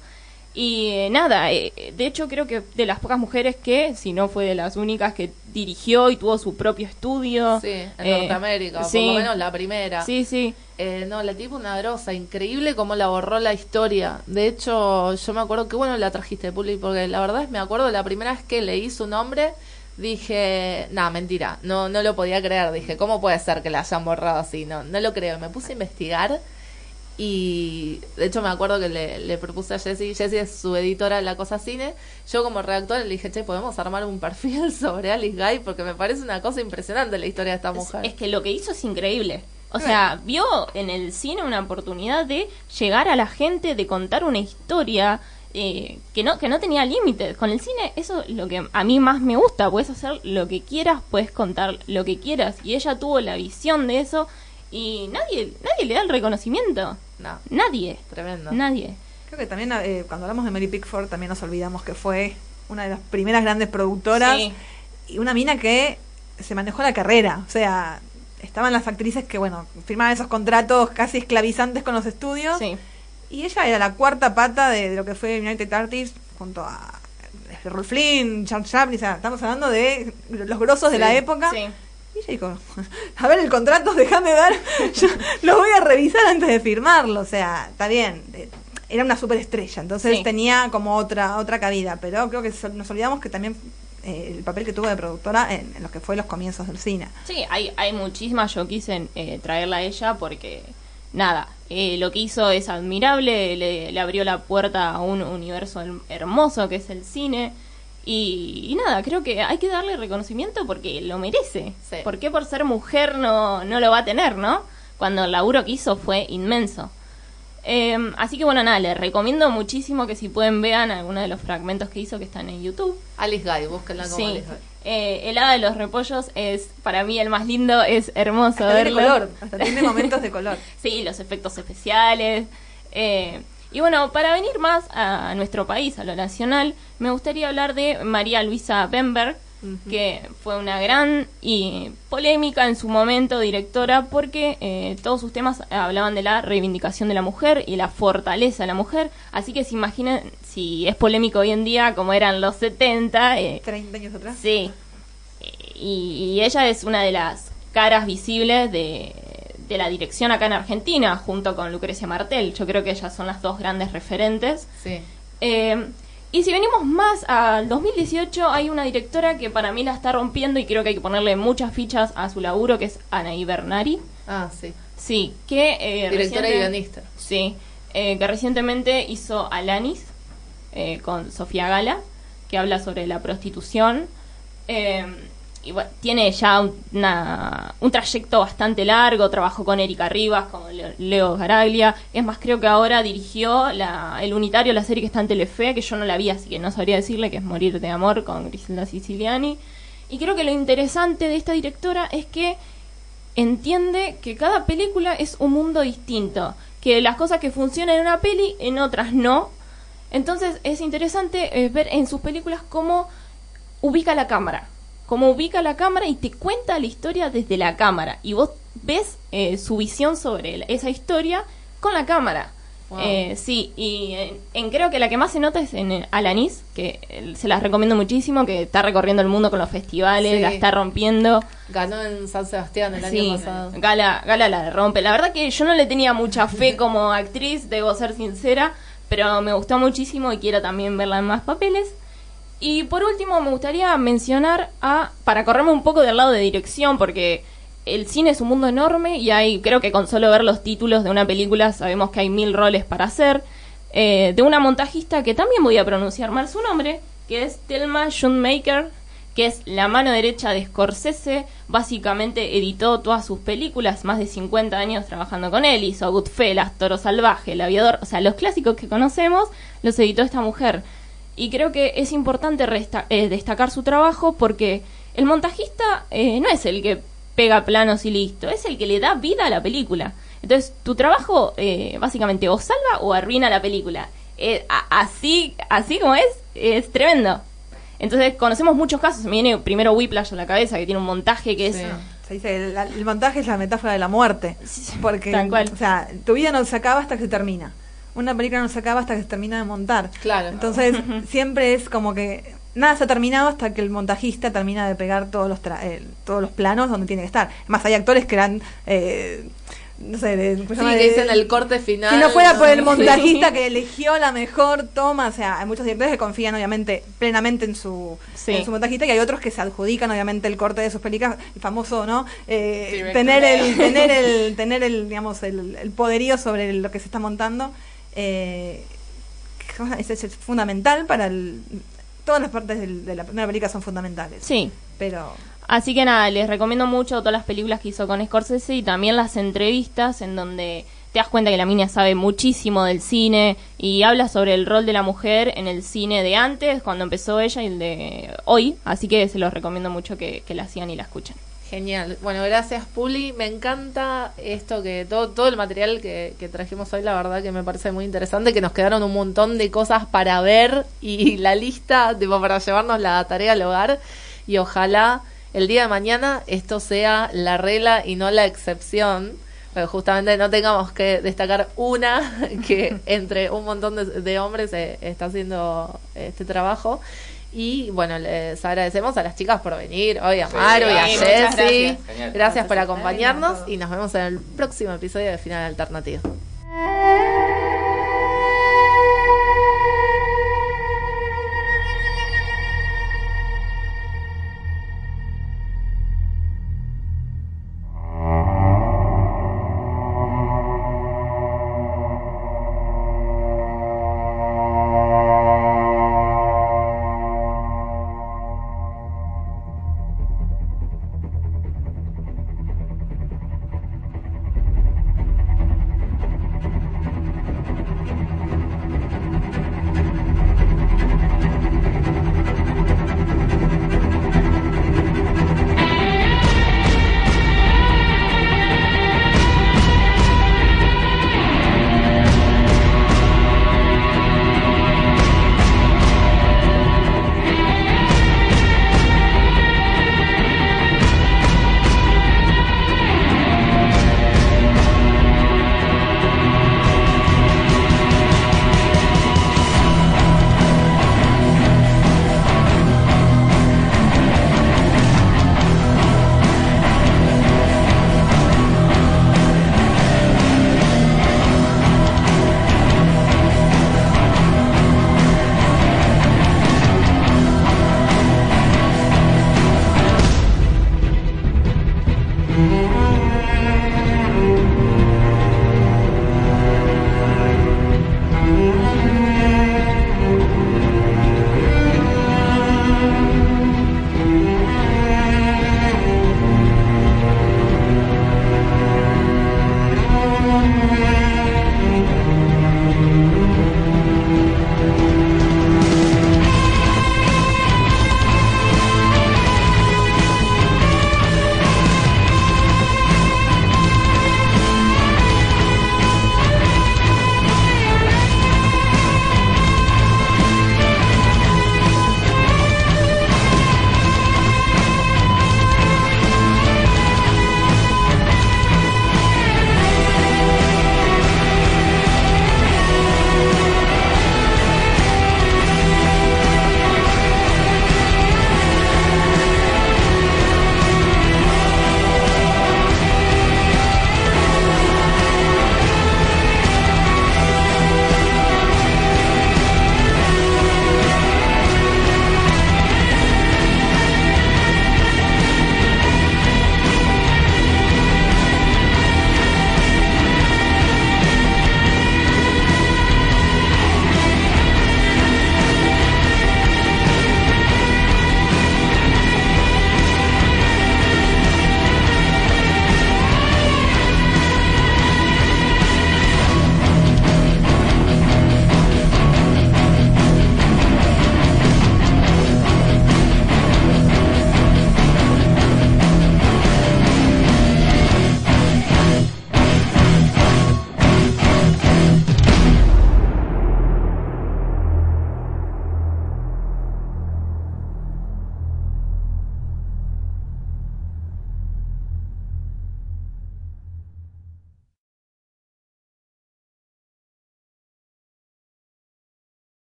Y eh, nada, eh, de hecho creo que de las pocas mujeres que, si no fue de las únicas que dirigió y tuvo su propio estudio. Sí, en Norteamérica, por lo menos la primera. Sí, sí. Eh, no, la tipo una grosa, increíble cómo la borró la historia. De hecho, yo me acuerdo que bueno la trajiste, Puli, porque la verdad es me acuerdo la primera vez que leí su nombre, dije, nada, mentira, no, no lo podía creer. Dije, ¿cómo puede ser que la hayan borrado así? No, no lo creo. Me puse a investigar y de hecho me acuerdo que le, propuse a Jessie, Jessie es su editora de La Cosa Cine, yo como redactora le dije, che, podemos armar un perfil sobre Alice Guy porque me parece una cosa impresionante la historia de esta mujer. Es, que lo que hizo es increíble. O sea, vio en el cine una oportunidad de llegar a la gente, de contar una historia eh, que no que no tenía límites. Con el cine eso es lo que a mí más me gusta. Puedes hacer lo que quieras, puedes contar lo que quieras. Y ella tuvo la visión de eso y nadie nadie le da el reconocimiento. No. Nadie. Tremendo. Nadie. Creo que también eh, cuando hablamos de Mary Pickford también nos olvidamos que fue una de las primeras grandes productoras y una mina que se manejó la carrera. O sea, estaban las actrices que, bueno, firmaban esos contratos casi esclavizantes con los estudios. Y ella era la cuarta pata de, lo que fue United Artists junto a Rolf Flynn, Charles Chaplin. O sea, estamos hablando de los grosos de la época. Y ella dijo, a ver el contrato, déjame dar, yo lo voy a revisar antes de firmarlo. O sea, está bien, eh, era una superestrella, entonces tenía como otra otra cabida, pero creo que nos olvidamos que también eh, el papel que tuvo de productora en, lo que fue los comienzos del cine. Sí, hay, hay muchísimas, yo quise eh, traerla a ella porque, nada, eh, lo que hizo es admirable, le, abrió la puerta a un universo hermoso que es el cine. Y, nada, creo que hay que darle reconocimiento porque lo merece. ¿Por qué por ser mujer no, no lo va a tener, no? Cuando el laburo que hizo fue inmenso. Em, así que bueno, nada, les recomiendo muchísimo que si pueden vean algunos de los fragmentos que hizo que están en YouTube. Alice Guy, búsquenla como Alice Guy. Eh, el hada de los repollos es para mí el más lindo, es hermoso hasta verlo. Tiene color, hasta tiene momentos de color. sí, los efectos especiales. Eh, y bueno, para venir más a nuestro país, a lo nacional, me gustaría hablar de María Luisa Bemberg, que fue una gran y polémica en su momento directora porque eh, todos sus temas hablaban de la reivindicación de la mujer y la fortaleza de la mujer. Así que se imaginen si es polémico hoy en día como eran los 70. Eh, 30 años atrás. Sí. Y, ella es una de las caras visibles de, de la dirección acá en Argentina, junto con Lucrecia Martel. Yo creo que ellas son las dos grandes referentes. Sí. Eh, y si venimos más al 2018, hay una directora que para mí la está rompiendo y creo que hay que ponerle muchas fichas a su laburo, que es Anaí Bernari. Ah, sí. Sí, que... Eh, directora y guionista. Sí, eh, que recientemente hizo Alanis con Sofía Gala, que habla sobre la prostitución. Eh, y bueno, tiene ya un trayecto bastante largo, trabajó con Erika Rivas, con Leo Garaglia, es más, creo que ahora dirigió el unitario, la serie que está en Telefe, que yo no la vi, así que no sabría decirle, que es Morir de Amor con Griselda Siciliani. Y creo que lo interesante de esta directora es que entiende que cada película es un mundo distinto, que las cosas que funcionan en una peli, en otras no. Entonces es interesante eh, ver en sus películas cómo ubica la cámara cómo ubica la cámara y te cuenta la historia desde la cámara. Y vos ves eh, su visión sobre esa historia con la cámara. Eh, sí, y en, creo que la que más se nota es en Alanis, que eh, se las recomiendo muchísimo, que está recorriendo el mundo con los festivales, la está rompiendo. Ganó en San Sebastián el año pasado. Gala, Gala la rompe. La verdad que yo no le tenía mucha fe como actriz, debo ser sincera, pero me gustó muchísimo y quiero también verla en más papeles. Y por último, me gustaría mencionar a, para correrme un poco del lado de dirección, porque el cine es un mundo enorme y hay, creo que con solo ver los títulos de una película sabemos que hay mil roles para hacer, eh, de una montajista que también voy a pronunciar mal su nombre, que es Thelma Schoonmaker, que es la mano derecha de Scorsese, básicamente editó todas sus películas, más de 50 años trabajando con él, hizo Goodfellas, Toro Salvaje, El Aviador, o sea, los clásicos que conocemos los editó esta mujer. Y creo que es importante eh, destacar su trabajo porque el montajista eh, no es el que pega planos y listo, es el que le da vida a la película. Entonces, tu trabajo eh, básicamente o salva o arruina la película. así, así como es, es tremendo. Entonces, conocemos muchos casos. Me viene primero Whiplash a la cabeza, que tiene un montaje que es... Se dice, el, montaje es la metáfora de la muerte. Porque, o sea, tu vida no se acaba hasta que se termina una película no se acaba hasta que se termina de montar. Claro. Entonces, siempre es como que nada se ha terminado hasta que el montajista termina de pegar todos los eh, todos los planos donde tiene que estar. Además, hay actores que eran eh, no sé, de, sí, que dicen el corte final. Si no fuera por el montajista que eligió la mejor toma, o sea, hay muchos directores que confían obviamente plenamente en su, en su montajista y hay otros que se adjudican obviamente el corte de sus películas, el famoso, ¿no? Eh, tener el, tener el, tener el, digamos, el, el poderío sobre lo que se está montando eh, es, fundamental para todas las partes de, la primera película son fundamentales. Sí. Pero Así que nada, les recomiendo mucho todas las películas que hizo con Scorsese y también las entrevistas en donde te das cuenta que la mina sabe muchísimo del cine y habla sobre el rol de la mujer en el cine de antes, cuando empezó ella y el de hoy. Así que se los recomiendo mucho que, la sigan y la escuchen. Genial. Bueno, gracias Puli. Me encanta esto que todo, todo el material que, que, trajimos hoy, la verdad que me parece muy interesante, que nos quedaron un montón de cosas para ver y la lista tipo, para llevarnos la tarea al hogar y ojalá el día de mañana esto sea la regla y no la excepción. Pero justamente no tengamos que destacar una que entre un montón de, hombres eh, está haciendo este trabajo. Y bueno, les agradecemos a las chicas por venir, hoy a Maru y a sí, Jessy. Gracias por acompañarnos y nos vemos en el próximo episodio de Final Alternativo.